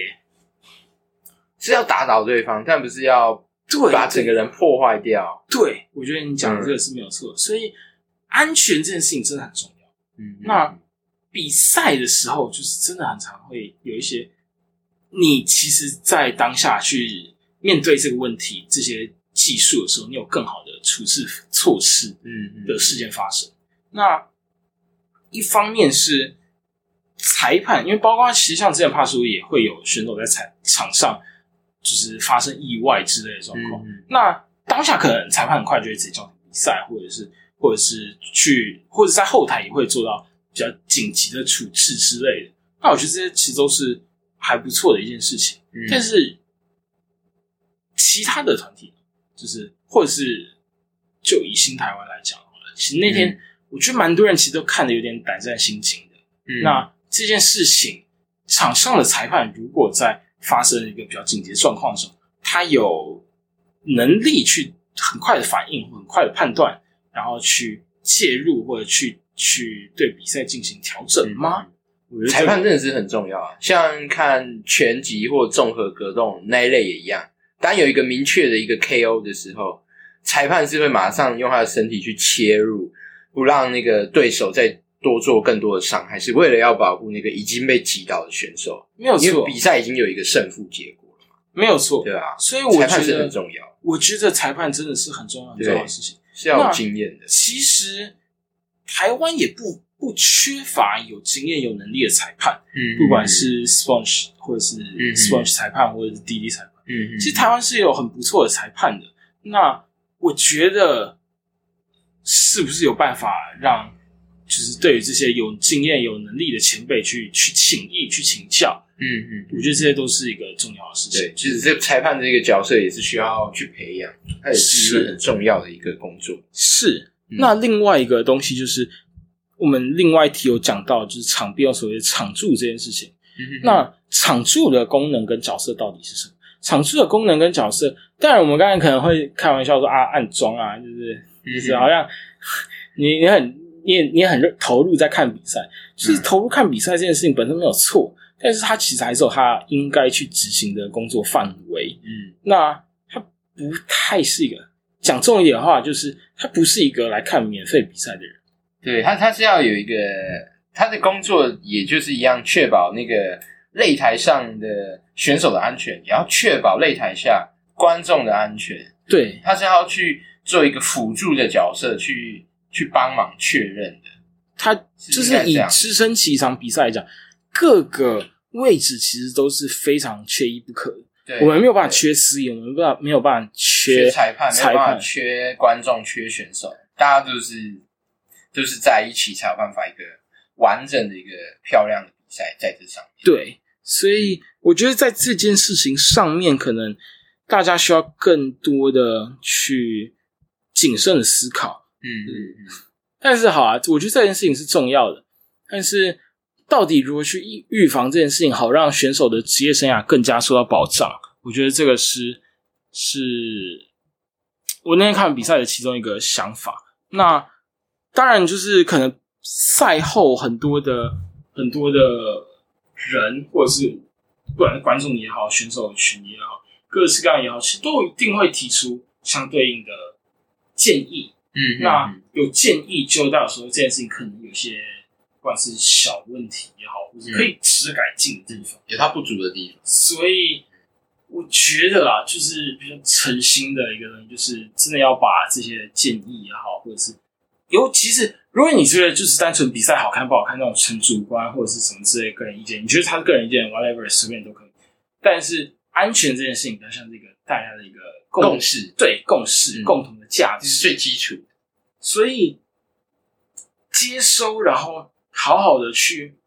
是要打倒对方，但不是要对把整个人破坏掉。对，我觉得你讲的这个是没有错，所以安全这件事情真的很重要。嗯，那比赛的时候，就是真的很常会有一些，你其实，在当下去面对这个问题、这些技术的时候，你有更好的处置措施嗯嗯的事件发生。那一方面是裁判，因为包括其实像之前帕苏也会有选手在场场上就是发生意外之类的状况。嗯那当下可能裁判很快就会直接叫停比赛，或者是或者是去或者在后台也会做到比较紧急的处置之类的。那我觉得这些其实都是还不错的一件事情。嗯但是其他的团体，就是或者是就以新台湾来讲好了，其实那天、嗯我觉得蛮多人其实都看得有点胆战心惊的。嗯那这件事情，场上的裁判如果在发生一个比较紧急的状况的时候，他有能力去很快的反应、很快的判断，然后去介入或者去去对比赛进行调整吗？我觉得裁判真的是很重要啊，像看拳击或综合格斗那一类也一样。当有一个明确的一个 KO 的时候，裁判是会马上用他的身体去切入，不让那个对手再多做更多的伤害，是为了要保护那个已经被击倒的选手。没有错因为，比赛已经有一个胜负结果了嘛，没有错。对啊，所以我裁判是觉得很重要，我觉得裁判真的是很重要、很重要的事情。是要有经验的。其实台湾也不不缺乏有经验、有能力的裁判，嗯不管是 Sponge 或者是嗯 Sponge 裁判，或者是滴滴裁判。嗯，嗯其实台湾是有很不错的裁判的。那我觉得是不是有办法让，就是对于这些有经验、有能力的前辈去去请益、去请教？嗯嗯，我觉得这些都是一个重要的事情。对，其实这裁判这个角色也是需要去培养，它也是一个很重要的一个工作。是。那另外一个东西就是，我们另外一题有讲到，就是场边有所谓的场助这件事情。嗯那场助的功能跟角色到底是什么？场助的功能跟角色，当然我们刚才可能会开玩笑说啊，暗装啊，就是就是好像你你很你也你也很投入在看比赛，就是投入看比赛这件事情本身没有错，但是他其实还是有它应该去执行的工作范围。嗯那他不太是一个讲重一点的话，就是他不是一个来看免费比赛的人。对他，他是要有一个他的工作，也就是一样，确保那个擂台上的选手的安全，也要确保擂台下观众的安全。对，他是要去做一个辅助的角色，去去帮忙确认的。他就是以支撑起一场比赛来讲，各个位置其实都是非常缺一不可的。对，我们没有办法缺司仪，我们没有办法没有办法缺缺裁判，没有裁办法判。缺观众，缺选手，大家就是就是在一起才有办法一个完整的一个漂亮的比赛在这上面。对，所以我觉得在这件事情上面，可能大家需要更多的去谨慎的思考。嗯嗯嗯，但是好啊，我觉得这件事情是重要的，但是到底如何去预预防这件事情，好让选手的职业生涯更加受到保障，我觉得这个是是我那天看比赛的其中一个想法。那当然就是可能赛后很多的很多的人，或者是不管是观众也好，选手群也好，各式各样也好，其实都一定会提出相对应的建议。嗯那有建议就代表说这件事情可能有些不管是小问题也好，或者可以值得改进的地方。有它不足的地方。所以我觉得啦，就是比较诚心的一个人，就是真的要把这些建议也好，或者是尤其是如果你觉得就是单纯比赛好看不好看那种纯主观或者是什么之类个人意见，你觉得他是个人意见，whatever 随便都可以。但是安全这件事情比较像这个大家的一个共识对共识、嗯共同的价值是。最基础的。所以接收，然后好好的去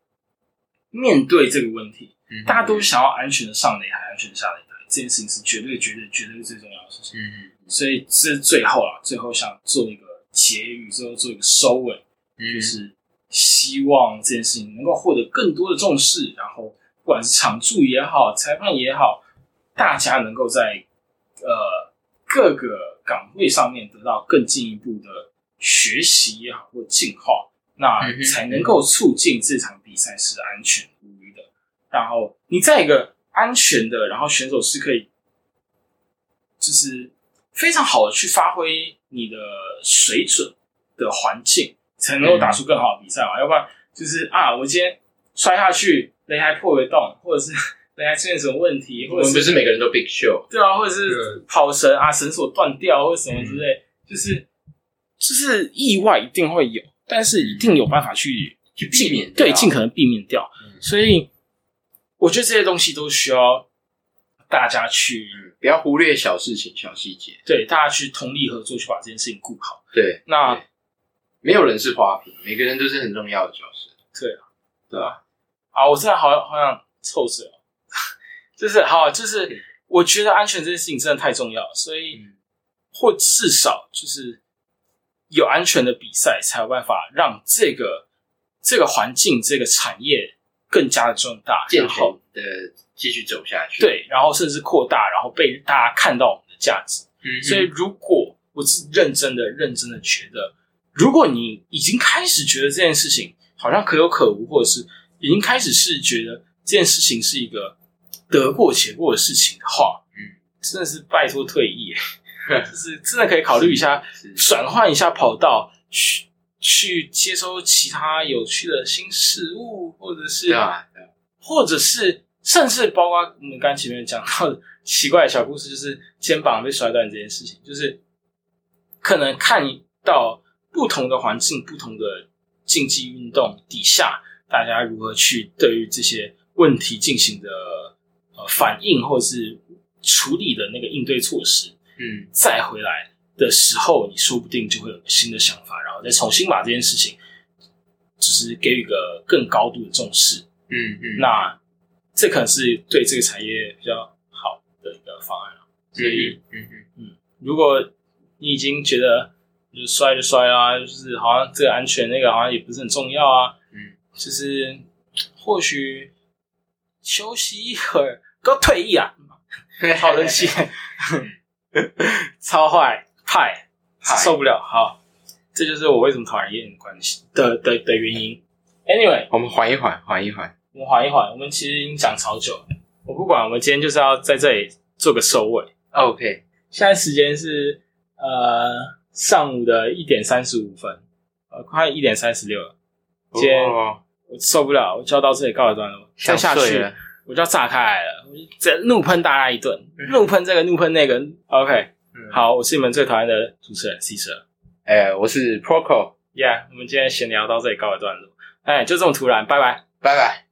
面对这个问题。嗯大家都想要安全的上擂台，安全的下擂台，这件事情是绝对、绝对、绝对是最重要的事情。嗯所以这是最后啊，最后想做一个结语，最后做一个收尾，嗯就是希望这件事情能够获得更多的重视，然后不管是场助也好，裁判也好，大家能够在呃各个岗位上面得到更进一步的学习也好或进化，那才能够促进这场比赛是安全无虞的。然后你在一个安全的，然后选手是可以就是非常好的去发挥你的水准的环境，才能够打出更好的比赛嘛。要不然就是啊，我今天摔下去，擂台破个洞，或者是 [LAUGHS] 擂台出现什么问题，我们或者不是每个人都 Big Show。对啊，或者是跑绳啊，绳索断掉或者什么之类，就是就是意外一定会有，但是一定有办法去去避免掉对尽可能避免掉。嗯所以我觉得这些东西都需要大家去嗯，不要忽略小事情、小细节。对大家去通力合作，去把这件事情顾好。对，那对没有人是花瓶，每个人都是很重要的角色。对啊，对吧？啊，我真的好好想臭死了，[LAUGHS] 就是好，就是我觉得安全这件事情真的太重要了，所以。嗯或至少就是有安全的比赛，才有办法让这个这个环境、这个产业更加的壮大，健然后的继续走下去。，对，然后甚至扩大，然后被大家看到我们的价值。嗯所以，如果我是认真的、认真的觉得，如果你已经开始觉得这件事情好像可有可无，或者是已经开始是觉得这件事情是一个得过且过的事情的话，嗯，真的是拜托退役，[LAUGHS] 就是真的可以考虑一下转换一下跑道，去去接收其他有趣的新事物，或者是或者是甚至包括我们刚前面讲到的奇怪的小故事，就是肩膀被摔断这件事情，就是可能看到不同的环境、不同的竞技运动底下，大家如何去对于这些问题进行的呃反应，或者是处理的那个应对措施，嗯再回来的时候，你说不定就会有新的想法，然后再重新把这件事情，就是给予一个更高度的重视。嗯嗯，那这可能是对这个产业比较好的一个方案了。所以，嗯嗯如果你已经觉得就摔就摔啦，就是好像这个安全那个好像也不是很重要啊。嗯，就是或许休息一会儿，[LAUGHS] 给我退役啊！[LAUGHS] 好人气，[LAUGHS] 超坏派，受不了。好，这就是我为什么讨厌的关系的的的原因。Anyway，我们缓一缓，缓一缓。我们缓一缓，我们其实已经讲超久了。我不管，我们今天就是要在这里做个收尾。OK，现在时间是呃上午的一点三十五分，呃快一点三十六了。今天哦我受不了，我就要到这里告一段落，再下去了我就要炸开来了，我就这怒喷大家一顿，嗯怒喷这个，怒喷那个。OK，嗯，好，我是你们最讨厌的主持人 C 社。哎，我是 Proco，Yeah，我们今天闲聊到这里告一段落。哎，就这么突然，拜拜。拜拜。